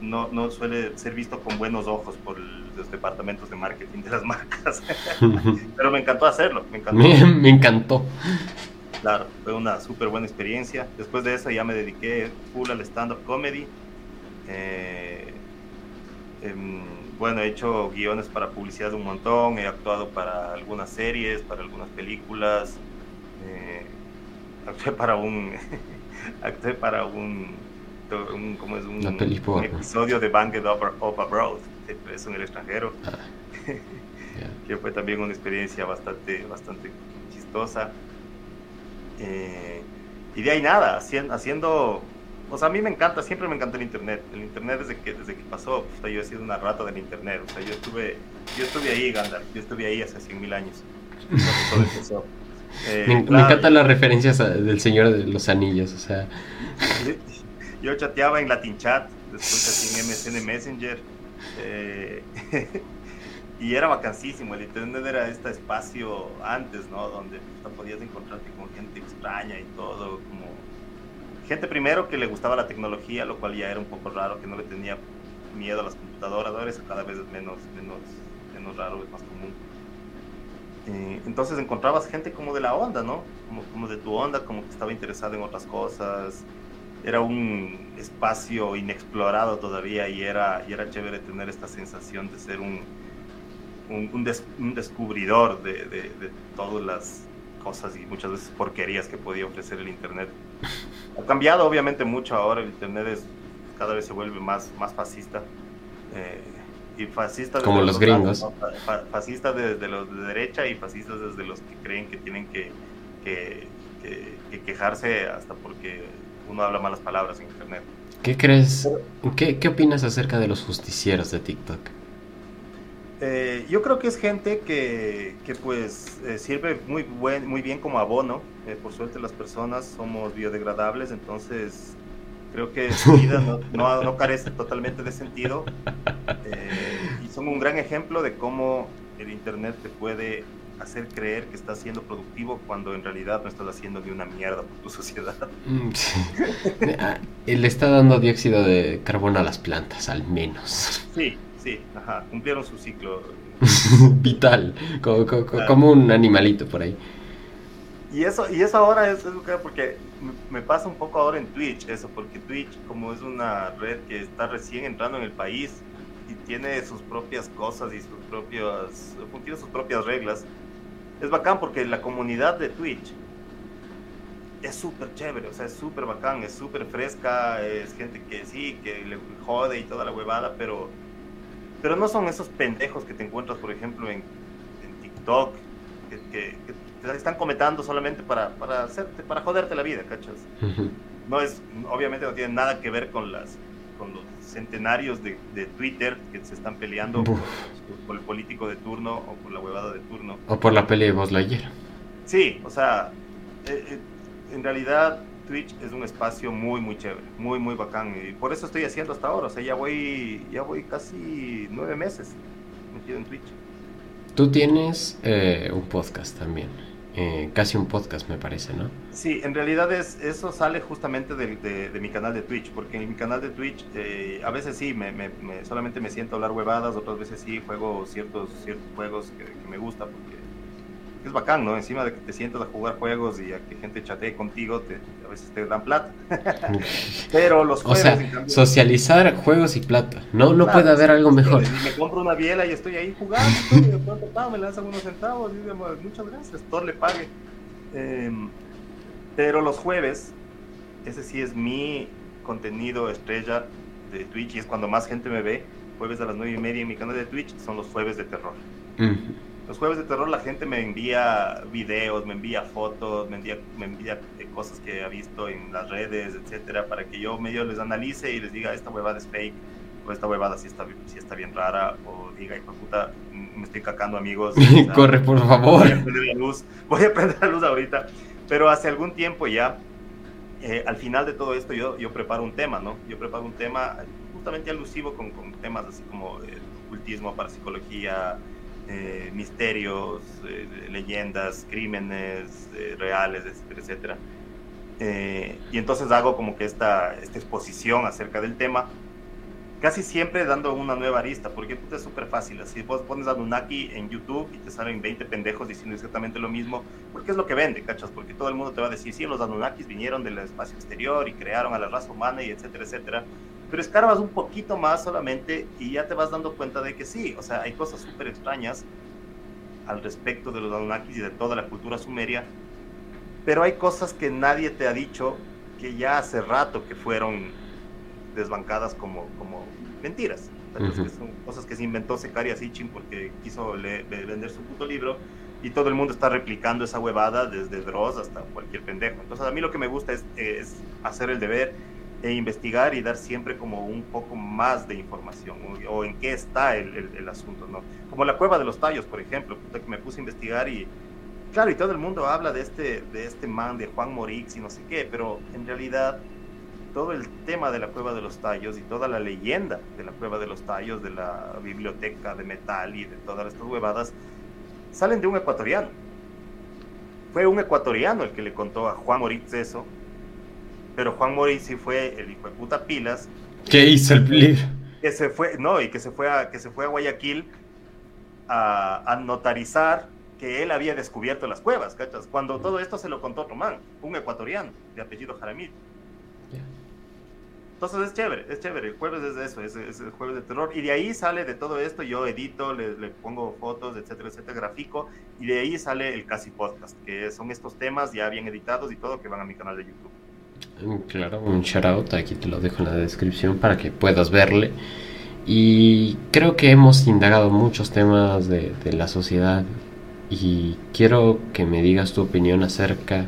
no, no suele ser visto con buenos ojos por los departamentos de marketing de las marcas. Pero me encantó hacerlo, me encantó. Me, encantó. Claro, fue una súper buena experiencia. Después de eso ya me dediqué full al stand-up comedy. Eh, em, bueno, he hecho guiones para publicidad un montón, he actuado para algunas series, para algunas películas, eh, actué para un, actué para un un, como es un, episodio de Banged Over, Abroad, es en el extranjero, ah, que fue también una experiencia bastante, bastante chistosa. Eh, y de ahí nada, haciendo, haciendo, o sea, a mí me encanta, siempre me encanta el Internet. El Internet desde que, desde que pasó, yo he sido una rata del Internet, o sea, yo estuve, yo estuve ahí, Gandalf, yo estuve ahí hace 100.000 años. Eh, me, me, encantan las referencias del Señor de los Anillos, o sea. yo chateaba en Latin Chat, después en MSN Messenger. Eh, y era vacancísimo, el internet era este espacio antes, ¿no? Donde podías encontrarte con gente extraña y todo, como gente primero que le gustaba la tecnología, lo cual ya era un poco raro, que no le tenía miedo a las computadoras, ahora eso cada vez menos, menos, menos raro, es más común. Eh, entonces encontrabas gente como de la onda, ¿no? Como, como de tu onda, como que estaba interesada en otras cosas, era un espacio inexplorado todavía y era, y era chévere tener esta sensación de ser un, un, descubridor de, de, todas las cosas y muchas veces porquerías que podía ofrecer el Internet. Ha cambiado obviamente mucho ahora, el Internet es cada vez se vuelve más, más fascista. Eh, y fascista como los, gringos. fascista desde los de derecha y fascistas desde los que creen que tienen que, que, quejarse hasta porque uno habla malas palabras en internet. ¿Qué crees? ¿Qué, qué opinas acerca de los justicieros de TikTok? Eh, yo creo que es gente que, que pues eh, sirve muy, buen, muy bien como abono. Eh, por suerte las personas somos biodegradables, entonces creo que su vida no, no, no carece totalmente de sentido. y son un gran ejemplo de cómo el Internet te puede hacer creer que estás siendo productivo cuando en realidad no estás haciendo ni una mierda por tu sociedad. Mm, ah, Le está dando dióxido de carbono a las plantas, al menos. Sí, Sí, ajá, cumplieron su ciclo. Vital, como, un animalito por ahí. Y eso, y eso ahora es, porque me pasa un poco ahora en Twitch, eso, porque Twitch, como es una red que está recién entrando en el país y tiene sus propias cosas y sus propias, tiene sus propias reglas, es bacán porque la comunidad de Twitch es súper chévere, o sea, es súper bacán, es súper fresca, es gente que sí, que le jode y toda la huevada, pero pero no son esos pendejos que te encuentras, por ejemplo, en, en TikTok, que, te están comentando solamente para, para, hacerte, para joderte la vida, ¿cachas? No es, obviamente no tiene nada que ver con las con los centenarios de, de Twitter que se están peleando por, el político de turno o por la huevada de turno. O por la pelea de Buzz Lightyear. Sí, o sea, eh, eh, en realidad Twitch es un espacio muy, muy chévere, muy, muy bacán. Y por eso estoy haciendo hasta ahora. O sea, ya voy, ya voy casi nueve meses metido en Twitch. Tú tienes eh, un podcast también. Eh, casi un podcast, me parece, ¿no? Sí, en realidad es, eso sale justamente de, de, mi canal de Twitch, porque en mi canal de Twitch eh, a veces sí, me, me, solamente me siento a hablar huevadas, otras veces sí juego ciertos, ciertos juegos que, que me gusta, porque es bacán, ¿no? Encima de que te sientas a jugar juegos y a que gente chatee contigo, te, a veces te dan plata. Pero los juegos. O sea, socializar juegos y plata. No, no puede haber algo mejor. me compro una biela y estoy ahí jugando, y de pronto me lanzan unos centavos y digo, muchas gracias, Thor le pague. Em, pero los jueves, ese sí es mi contenido estrella de Twitch y es cuando más gente me ve. Jueves a las nueve y media en mi canal de Twitch son los jueves de terror. Los jueves de terror la gente me envía videos, me envía fotos, me envía, me envía eh, cosas que ha visto en las redes, etcétera, para que yo medio les analice y les diga esta huevada es fake o esta huevada sí está, sí está bien rara o diga, hijo puta, me estoy cacando amigos. Corre, por favor. Voy a prender la luz, voy a prender la luz ahorita. Pero hace algún tiempo ya, eh, al final de todo esto yo, yo preparo un tema, ¿no? Yo preparo un tema justamente alusivo con, con temas así como el ocultismo, parapsicología, eh, misterios, eh, leyendas, crímenes eh, reales, etcétera, etcétera. y entonces hago como que esta, esta exposición acerca del tema, casi siempre dando una nueva arista, porque es súper fácil. Así vos pones Anunnaki en YouTube y te salen 20 pendejos diciendo exactamente lo mismo, porque es lo que vende, ¿cachas? Porque todo el mundo te va a decir, sí, los Anunnakis vinieron del espacio exterior y crearon a la raza humana y etcétera, etcétera pero escarbas un poquito más solamente y ya te vas dando cuenta de que sí, o sea, hay cosas súper extrañas al respecto de los Anunnakis y de toda la cultura sumeria, pero hay cosas que nadie te ha dicho que ya hace rato que fueron desbancadas como, como mentiras. son cosas que se inventó Sekari Sitchin porque quiso vender su puto libro y todo el mundo está replicando esa huevada desde Dross hasta cualquier pendejo. Entonces a mí lo que me gusta es, es hacer el deber e investigar y dar siempre como un poco más de información o, en qué está el, el, asunto, ¿no? Como la cueva de los tallos, por ejemplo, que me puse a investigar y claro, y todo el mundo habla de este, de este man, de Juan Morix y no sé qué, pero en realidad todo el tema de la cueva de los tallos y toda la leyenda de la cueva de los tallos, de la biblioteca de metal y de todas estas huevadas, salen de un ecuatoriano. Fue un ecuatoriano el que le contó a Juan Moritz eso, pero Juan Morisi fue el hijo de puta pilas. ¿Qué hizo el libro? Que se fue, no, y que se fue a, que se fue a Guayaquil a, notarizar que él había descubierto las cuevas, ¿cachas? Cuando todo esto se lo contó otro man, un ecuatoriano de apellido Jaramillo. Entonces es chévere, es chévere. El jueves es eso, es, el jueves de terror. Y de ahí sale de todo esto, yo edito, le, le, pongo fotos, etcétera, etcétera, grafico. Y de ahí sale el Casi Podcast, que son estos temas ya bien editados y todo que van a mi canal de YouTube. Claro, un shout out, aquí te lo dejo en la descripción para que puedas verle. Y creo que hemos indagado muchos temas de, la sociedad y quiero que me digas tu opinión acerca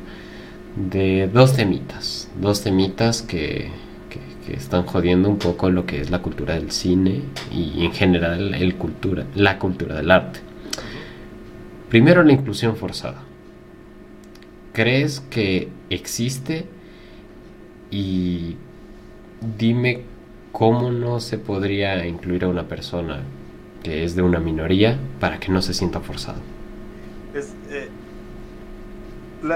de dos temitas, dos temitas que, que, están jodiendo un poco lo que es la cultura del cine y en general el cultura, la cultura del arte. Primero la inclusión forzada. ¿Crees que existe? Y dime cómo no se podría incluir a una persona que es de una minoría para que no se sienta forzado. Eh,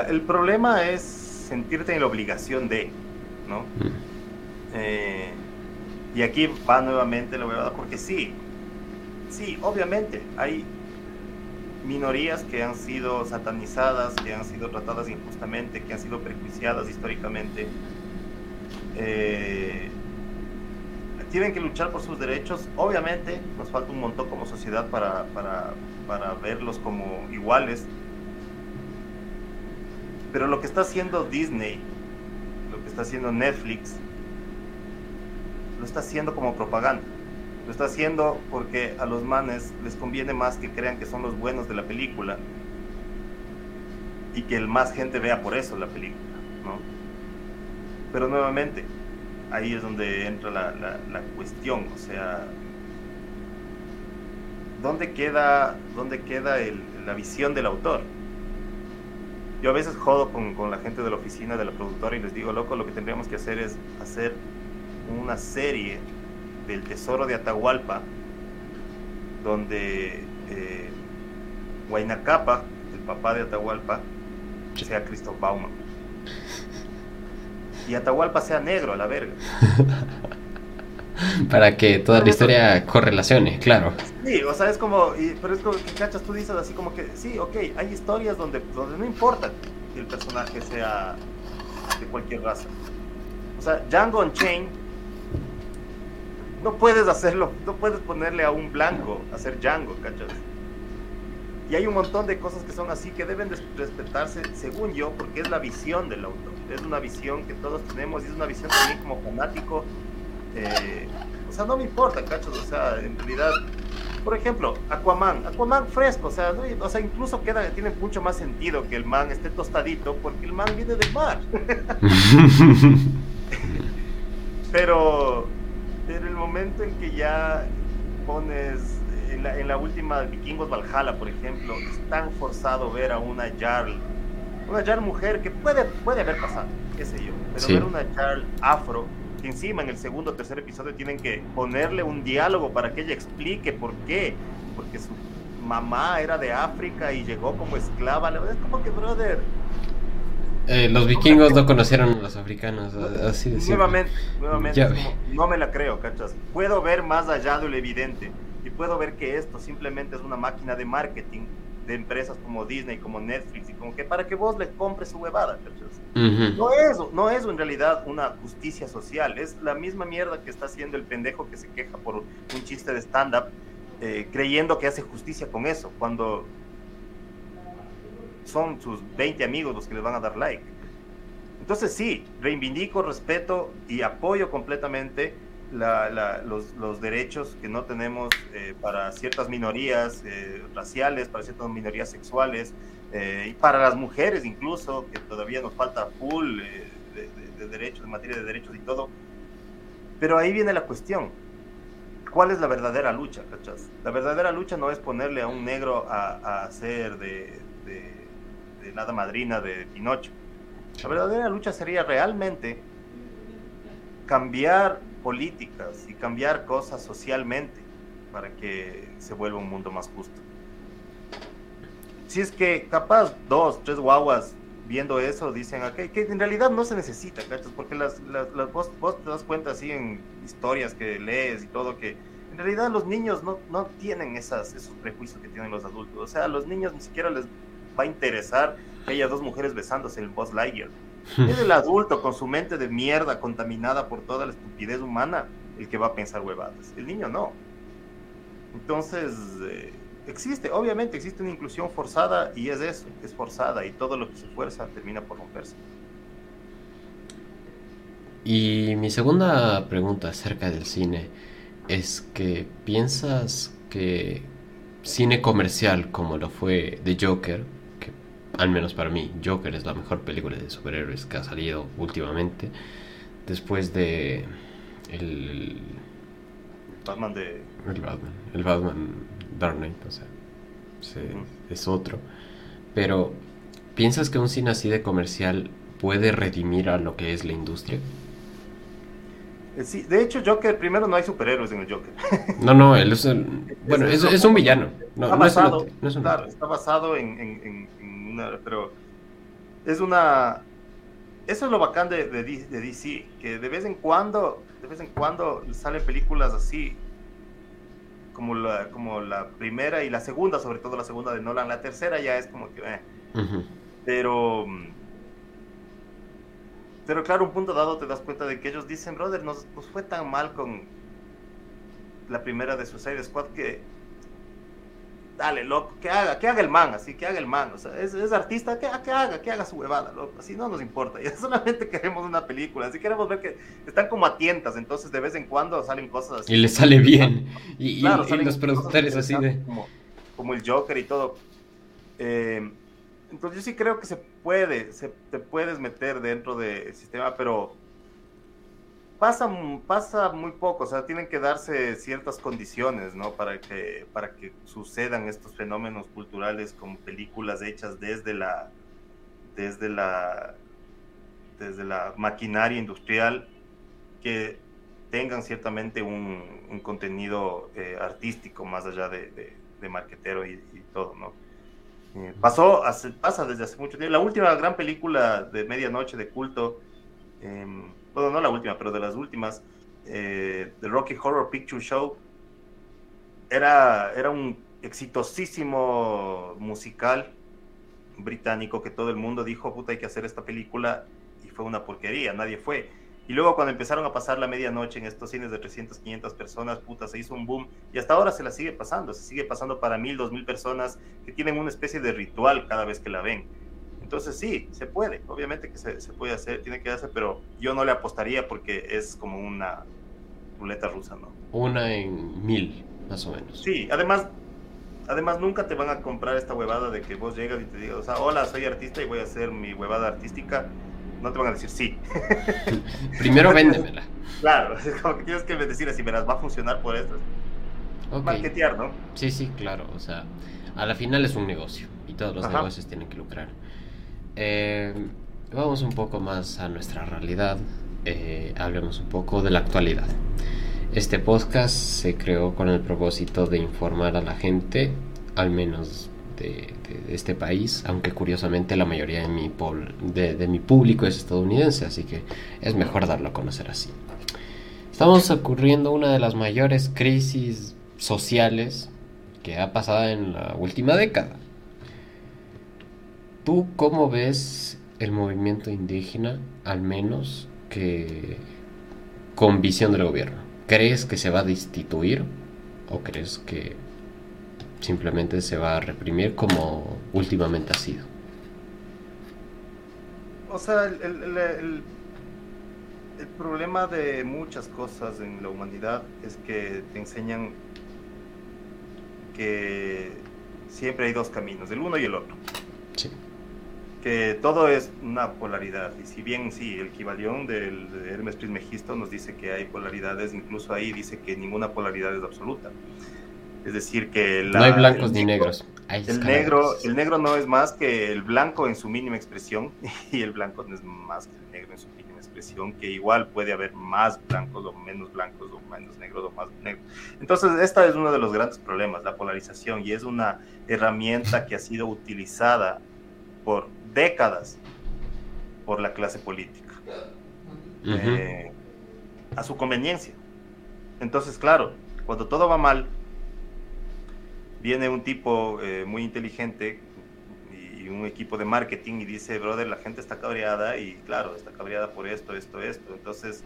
el problema es sentirte en la obligación de, ¿no? Mm. Eh, y aquí va nuevamente la huevada, porque sí, sí, obviamente, hay minorías que han sido satanizadas, que han sido tratadas injustamente, que han sido prejuiciadas históricamente. Eh, tienen que luchar por sus derechos. Obviamente nos falta un montón como sociedad para, para, para verlos como iguales. Pero lo que está haciendo Disney, lo que está haciendo Netflix, lo está haciendo como propaganda. Lo está haciendo porque a los manes les conviene más que crean que son los buenos de la película y que el más gente vea por eso la película, ¿no? Pero nuevamente, ahí es donde entra la, la, cuestión, o sea, ¿dónde queda, dónde queda el, la visión del autor? Yo a veces jodo con, con, la gente de la oficina, de la productora, y les digo, loco, lo que tendríamos que hacer es hacer una serie del Tesoro de Atahualpa, donde eh, Huaynacapa, el papá de Atahualpa, sea Christoph Bauman. Y Atahualpa sea negro a la verga. Para que toda la historia correlacione, claro. Sí, o sea, es como, pero es como que cachas, tú dices así como que, sí, ok, hay historias donde, donde no importa que el personaje sea de cualquier raza. O sea, Django Unchained no puedes hacerlo, no puedes ponerle a un blanco a hacer Django, ¿cachas? Y hay un montón de cosas que son así que deben respetarse, según yo, porque es la visión del autor. Es una visión que todos tenemos y es una visión también como fanático. Eh, o sea, no me importa, ¿cachas? O sea, en realidad, por ejemplo, Aquaman, Aquaman fresco, o sea, o sea incluso queda, tiene mucho más sentido que el man esté tostadito porque el man viene del mar. Pero pero el momento en que ya pones en la, en la, última Vikingos Valhalla, por ejemplo, es tan forzado ver a una Jarl, una Jarl mujer que puede, puede haber pasado, qué sé yo, pero ver una Jarl afro, que encima en el segundo o tercer episodio tienen que ponerle un diálogo para que ella explique por qué, porque su mamá era de África y llegó como esclava, es como que, brother, eh, los vikingos no conocieron a los africanos, así de Nuevamente, nuevamente no me la creo, ¿cachas? Puedo ver más allá de lo evidente y puedo ver que esto simplemente es una máquina de marketing de empresas como Disney, como Netflix, y como que para que vos le compres su huevada, ¿cachas? No es, no es en realidad una justicia social, es la misma mierda que está haciendo el pendejo que se queja por un chiste de stand-up, eh, creyendo que hace justicia con eso, cuando son sus 20 amigos los que les van a dar like. Entonces sí, reivindico, respeto y apoyo completamente los, derechos que no tenemos eh, para ciertas minorías eh, raciales, para ciertas minorías sexuales, eh, y para las mujeres incluso, que todavía nos falta full de, derechos, en materia de derechos y todo. Pero ahí viene la cuestión. ¿Cuál es la verdadera lucha? ¿cachas? La verdadera lucha no es ponerle a un negro a, hacer de la madrina de Pinocho. La verdadera lucha sería realmente cambiar políticas y cambiar cosas socialmente para que se vuelva un mundo más justo. Si es que capaz dos, tres guaguas viendo eso dicen que en realidad no se necesita, ¿cachas? Porque las, las, vos, te das cuenta así en historias que lees y todo que en realidad los niños no, no tienen esas, esos prejuicios que tienen los adultos. O sea, a los niños ni siquiera les va a interesar aquellas dos mujeres besándose en el Boss Lightyear. Es el adulto con su mente de mierda contaminada por toda la estupidez humana el que va a pensar huevadas. El niño no. Entonces, eh, existe, obviamente existe una inclusión forzada y es eso, es forzada y todo lo que se fuerza termina por romperse. Y mi segunda pregunta acerca del cine es que piensas que cine comercial como lo fue The Joker, al menos para mí Joker es la mejor película de superhéroes que ha salido últimamente, después de el Batman de el Batman, el Batman Dark Knight, o sea, es otro. Pero ¿piensas que un cine así de comercial puede redimir a lo que es la industria? Eh, sí, de hecho, Joker, primero no hay superhéroes en el Joker. No, no, él es bueno, es, es, un villano. No, está basado, no es claro, está basado en, en, en, una, pero es una, eso es lo bacán de, de, DC, que de vez en cuando, de vez en cuando salen películas así, como la, como la primera y la segunda, sobre todo la segunda de Nolan, la tercera ya es como que, eh. pero pero claro, un punto dado te das cuenta de que ellos dicen, brother, nos, fue tan mal con la primera de Suicide Squad que dale, loco, que haga, que haga el man, así, que haga el man, o sea, es, artista, que, que, haga, que haga su huevada, loco, así no nos importa, ya solamente queremos una película, así queremos ver que están como a tientas, entonces de vez en cuando salen cosas así. Y le sale bien, y, los productores así de... Como, como, el Joker y todo. Eh, entonces yo sí creo que se puede, se, te puedes meter dentro del sistema, pero pasa, pasa muy poco, o sea, tienen que darse ciertas condiciones, ¿no? Para que, para que sucedan estos fenómenos culturales como películas hechas desde la, desde la, desde la maquinaria industrial que tengan ciertamente un, contenido eh, artístico más allá de, de, marquetero y, y todo, ¿no? Eh, pasó, pasa desde hace mucho tiempo. La última gran película de medianoche de culto, em, bueno, no la última, pero de las últimas, eh, The Rocky Horror Picture Show, era, era un exitosísimo musical británico que todo el mundo dijo, puta, hay que hacer esta película, y fue una porquería, nadie fue. Y luego cuando empezaron a pasar la medianoche en estos cines de 300, 500 personas, puta, se hizo un boom. Y hasta ahora se la sigue pasando, se sigue pasando para mil, dos mil personas que tienen una especie de ritual cada vez que la ven. Entonces sí, se puede, obviamente que se, se puede hacer, tiene que hacer, pero yo no le apostaría porque es como una ruleta rusa, ¿no? Una en mil, más o menos. Sí, además, además nunca te van a comprar esta huevada de que vos llegas y te digas, o sea, hola, soy artista y voy a hacer mi huevada artística no te van a decir sí. Primero véndemela. Claro, es como que tienes que decir así, verás, va a funcionar por esto. Marketear, ¿no? Sí, sí, claro. O sea, a la final es un negocio y todos los negocios tienen que lucrar. Eh, vamos un poco más a nuestra realidad. Eh, hablemos un poco de la actualidad. Este podcast se creó con el propósito de informar a la gente, al menos de, este país, aunque curiosamente la mayoría de mi, de, mi público es estadounidense, así que es mejor darlo a conocer así. Estamos ocurriendo una de las mayores crisis sociales que ha pasado en la última década. ¿Tú cómo ves el movimiento indígena, al menos que con visión del gobierno? ¿Crees que se va a destituir o crees que simplemente se va a reprimir como últimamente ha sido. O sea, el, el, problema de muchas cosas en la humanidad es que te enseñan que siempre hay dos caminos, el uno y el otro. Sí. Que todo es una polaridad. Y si bien sí, el Kibalión del, de Hermes Trismegisto nos dice que hay polaridades, incluso ahí dice que ninguna polaridad es absoluta. Es decir, que no hay blancos ni negros. el negro, el negro no es más que el blanco en su mínima expresión y el blanco no es más que el negro en su mínima expresión, que igual puede haber más blancos o menos blancos o menos negros o más negros. Entonces, esta es uno de los grandes problemas, la polarización, y es una herramienta que ha sido utilizada por décadas por la clase política eh, a su conveniencia. Entonces, claro, cuando todo va mal, viene un tipo eh, muy inteligente y un equipo de marketing y dice, brother, la gente está cabreada y claro, está cabreada por esto, esto, esto. Entonces,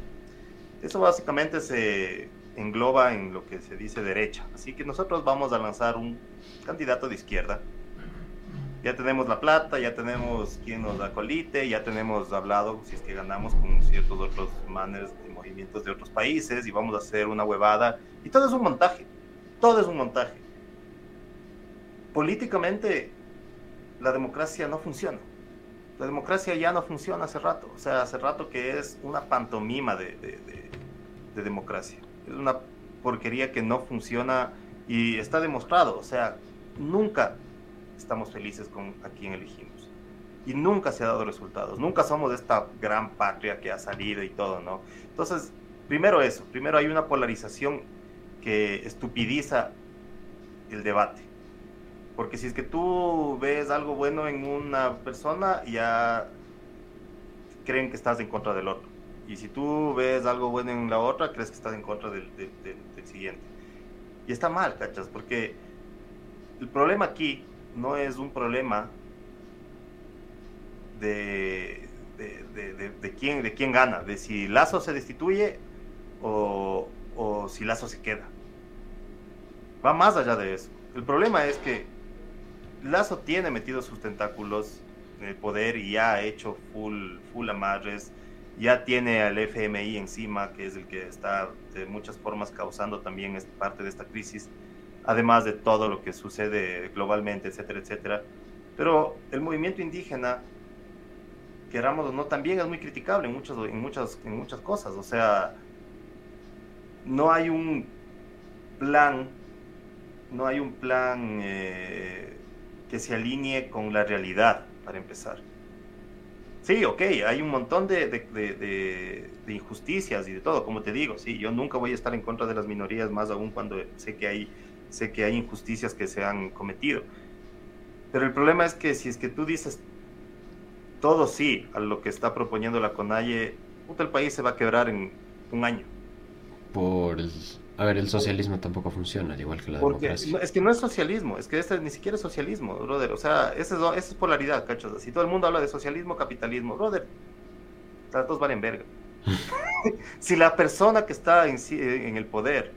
eso básicamente se engloba en lo que se dice derecha. Así que nosotros vamos a lanzar un candidato de izquierda Ya tenemos la plata, ya tenemos quien nos da colite, ya tenemos hablado, si es que ganamos con ciertos otros manners de movimientos de otros países y vamos a hacer una huevada. Y todo es un montaje, todo es un montaje. Políticamente, la democracia no funciona. La democracia ya no funciona hace rato. O sea, hace rato que es una pantomima de, de democracia. Es una porquería que no funciona y está demostrado. O sea, nunca estamos felices con a quien elegimos. Y nunca se ha dado resultados. Nunca somos de esta gran patria que ha salido y todo, ¿no? Entonces, primero eso. Primero hay una polarización que estupidiza el debate. Porque si es que tú ves algo bueno en una persona, ya creen que estás en contra del otro. Y si tú ves algo bueno en la otra, crees que estás en contra del, siguiente. Y está mal, ¿cachas? Porque el problema aquí no es un problema de, de, quién, de quién gana, de si Lazo se destituye o, o si Lazo se queda. Va más allá de eso. El problema es que Lazo tiene metido sus tentáculos en el poder y ya ha hecho full, full amarres, ya tiene al FMI encima, que es el que está de muchas formas causando también parte de esta crisis además de todo lo que sucede globalmente, etcétera, etcétera. Pero el movimiento indígena, queramos o no, también es muy criticable en, muchas, en, muchas, en muchas cosas. O sea, no hay un plan, no hay un plan eh, que se alinee con la realidad, para empezar. Sí, ok, hay un montón de, de, de, de, injusticias y de todo, como te digo, sí, yo nunca voy a estar en contra de las minorías, más aún cuando sé que hay sé que hay injusticias que se han cometido. Pero el problema es que si es que tú dices todo sí a lo que está proponiendo la CONAIE, puta, el país se va a quebrar en un año. Por A ver, el socialismo tampoco funciona, al igual que la democracia. Es que no es socialismo, es que este ni siquiera es socialismo, brother. O sea, esa es, es polaridad, cachos. Si todo el mundo habla de socialismo, capitalismo, brother, las dos valen verga. si la persona que está en, en el poder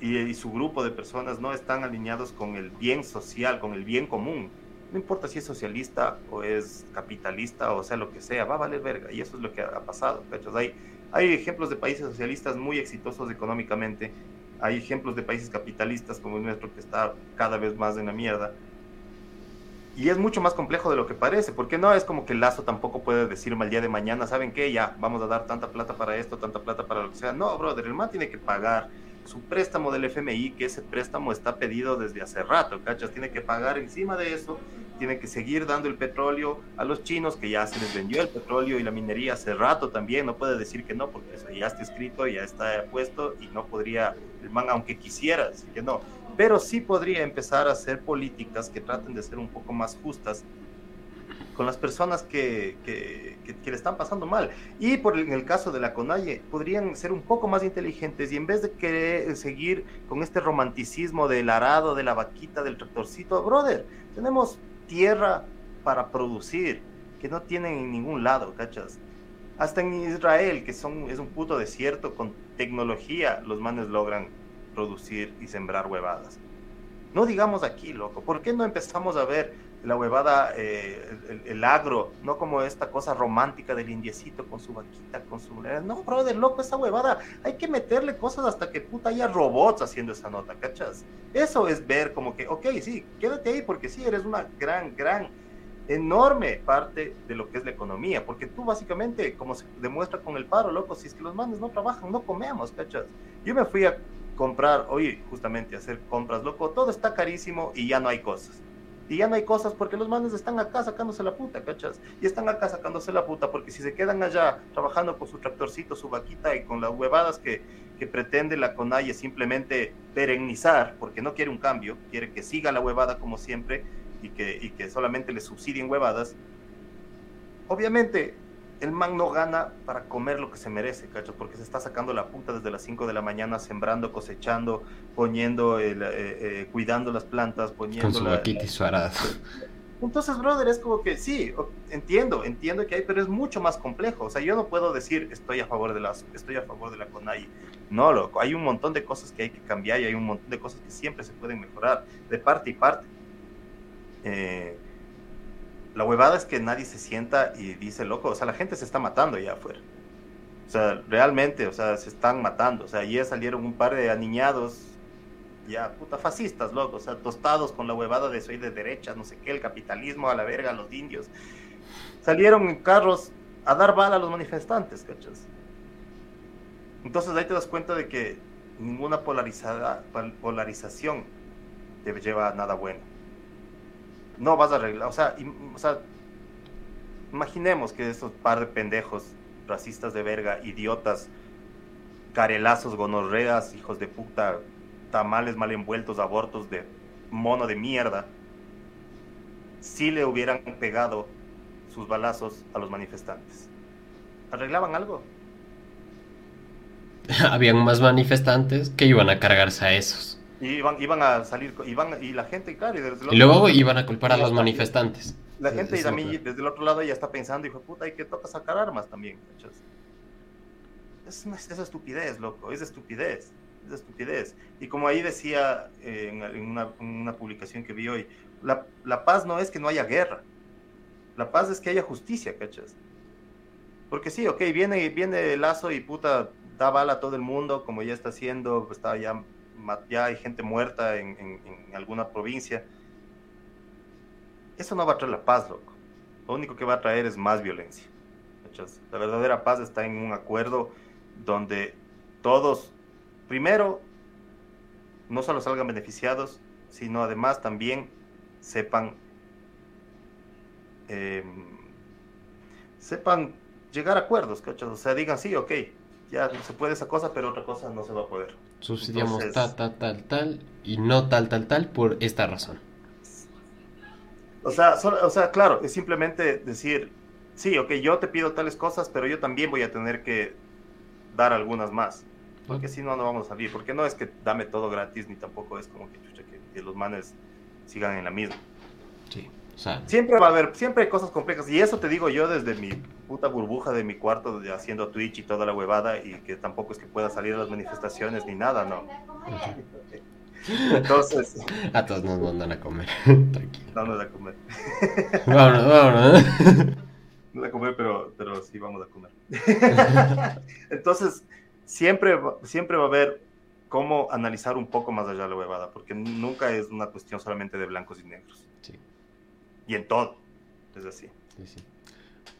y, su grupo de personas no están alineados con el bien social, con el bien común. No importa si es socialista o es capitalista o sea lo que sea, va a valer verga. Y eso es lo que ha pasado. Hay, hay ejemplos de países socialistas muy exitosos económicamente. Hay ejemplos de países capitalistas como el nuestro que está cada vez más en la mierda. Y es mucho más complejo de lo que parece, porque no es como que el Lazo tampoco puede decirme al día de mañana, ¿saben qué? Ya, vamos a dar tanta plata para esto, tanta plata para lo que sea. No, brother, el man tiene que pagar su préstamo del FMI, que ese préstamo está pedido desde hace rato, ¿cachas? Tiene que pagar encima de eso, tiene que seguir dando el petróleo a los chinos, que ya se les vendió el petróleo y la minería hace rato también, no puede decir que no, porque eso ya está escrito, ya está puesto y no podría, el man, aunque quisiera decir que no, pero sí podría empezar a hacer políticas que traten de ser un poco más justas con las personas que, que, le están pasando mal. Y por en el caso de la CONAIE, podrían ser un poco más inteligentes y en vez de querer seguir con este romanticismo del arado, de la vaquita, del tractorcito, brother, tenemos tierra para producir que no tienen en ningún lado, ¿cachas? Hasta en Israel, que son, es un puto desierto, con tecnología los manes logran producir y sembrar huevadas. No digamos aquí, loco, ¿por qué no empezamos a ver la huevada, eh, el, agro, no como esta cosa romántica del indiecito con su vaquita, con su... No, brother, loco, esa huevada, hay que meterle cosas hasta que puta haya robots haciendo esa nota, ¿cachas? Eso es ver como que, ok, sí, quédate ahí porque sí, eres una gran, gran, enorme parte de lo que es la economía, porque tú básicamente, como se demuestra con el paro, loco, si es que los manes no trabajan, no comemos, ¿cachas? Yo me fui a comprar, oye, justamente a hacer compras, loco, todo está carísimo y ya no hay cosas y ya no hay cosas porque los manes están acá sacándose la puta, ¿cachas? Y están acá sacándose la puta porque si se quedan allá trabajando con su tractorcito, su vaquita y con las huevadas que, que pretende la CONAIE simplemente perennizar, porque no quiere un cambio, quiere que siga la huevada como siempre y que, y que solamente le subsidien huevadas, obviamente el man no gana para comer lo que se merece, cacho, porque se está sacando la puta desde las 5 de la mañana, sembrando, cosechando, poniendo, el, eh, eh, cuidando las plantas, poniendo... Con su su arada. Entonces, brother, es como que sí, entiendo, entiendo que hay, pero es mucho más complejo. O sea, yo no puedo decir estoy a favor de las, estoy a favor de la CONAI. No, loco, hay un montón de cosas que hay que cambiar y hay un montón de cosas que siempre se pueden mejorar, de parte y parte. Eh, la huevada es que nadie se sienta y dice, loco, o sea, la gente se está matando allá afuera. O sea, realmente, o sea, se están matando. O sea, ayer salieron un par de aniñados, ya, puta, fascistas, loco, o sea, tostados con la huevada de soy de derecha, no sé qué, el capitalismo a la verga, los indios. Salieron en carros a dar bala a los manifestantes, ¿cachas? Entonces ahí te das cuenta de que ninguna polarizada, polarización te lleva a nada bueno. No vas a arreglar, o sea, imaginemos que esos par de pendejos racistas de verga, idiotas, carelazos, gonorreas, hijos de puta, tamales mal envueltos, abortos de mono de mierda, si le hubieran pegado sus balazos a los manifestantes. ¿Arreglaban algo? Habían más manifestantes que iban a cargarse a esos. Y iban, iban a salir, iban, y la gente, claro, y, luego iban a culpar a los manifestantes. La gente y también desde el otro lado ya está pensando, hijo de puta, hay que toca sacar armas también, Es, una, es estupidez, loco, es estupidez, es estupidez. Y como ahí decía en, una, una, publicación que vi hoy, la, la paz no es que no haya guerra, la paz es que haya justicia, ¿cachas? Porque sí, ok, viene, viene Lazo y puta, da bala a todo el mundo, como ya está haciendo, está ya, ya hay gente muerta en, alguna provincia. Eso no va a traer la paz, loco. Lo único que va a traer es más violencia. La verdadera paz está en un acuerdo donde todos, primero, no solo salgan beneficiados, sino además también sepan Em, sepan llegar a acuerdos. O sea, digan, sí, ok, ya se puede esa cosa, pero otra cosa no se va a poder. Subsidiamos tal, tal, tal, tal, y no tal, tal, tal, por esta razón. O sea, o sea, claro, es simplemente decir, sí, ok, yo te pido tales cosas, pero yo también voy a tener que dar algunas más. Porque si no, no vamos a salir. Porque no es que dame todo gratis, ni tampoco es como que, que los manes sigan en la misma. Sí siempre va a haber, siempre hay cosas complejas. Y eso te digo yo desde mi puta burbuja de mi cuarto, de, haciendo Twitch y toda la huevada, y que tampoco es que pueda salir a las manifestaciones ni nada, ¿no? Entonces. A todos nos mandan a comer. Tranquilo. Vamos a comer. vámonos, vámonos. No a comer, pero, pero sí vamos a comer. Entonces, siempre, siempre va a haber cómo analizar un poco más allá la huevada, porque nunca es una cuestión solamente de blancos y negros. Sí y en todo. Es así.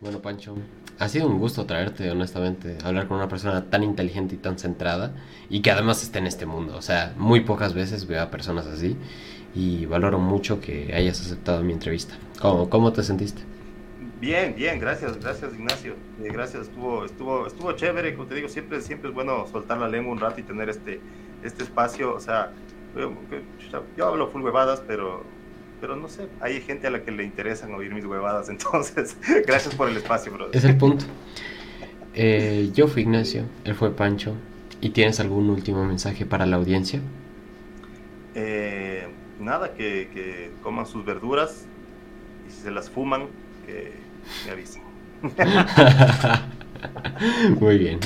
Bueno, Pancho, ha sido un gusto traerte, honestamente, hablar con una persona tan inteligente y tan centrada y que además esté en este mundo. O sea, muy pocas veces veo a personas así y valoro mucho que hayas aceptado mi entrevista. ¿Cómo, cómo te sentiste? Bien, bien, gracias, gracias Ignacio. Eh, gracias, estuvo, estuvo, estuvo chévere, como te digo, siempre, siempre es bueno soltar la lengua un rato y tener este, este espacio. O sea, yo hablo full huevadas, pero pero no sé, hay gente a la que le interesan oír mis huevadas, entonces, gracias por el espacio, bro. Es el punto. Eh, yo fui Ignacio, él fue Pancho, ¿y tienes algún último mensaje para la audiencia? Eh, nada, que, que, coman sus verduras y si se las fuman, que me avisen. Muy bien.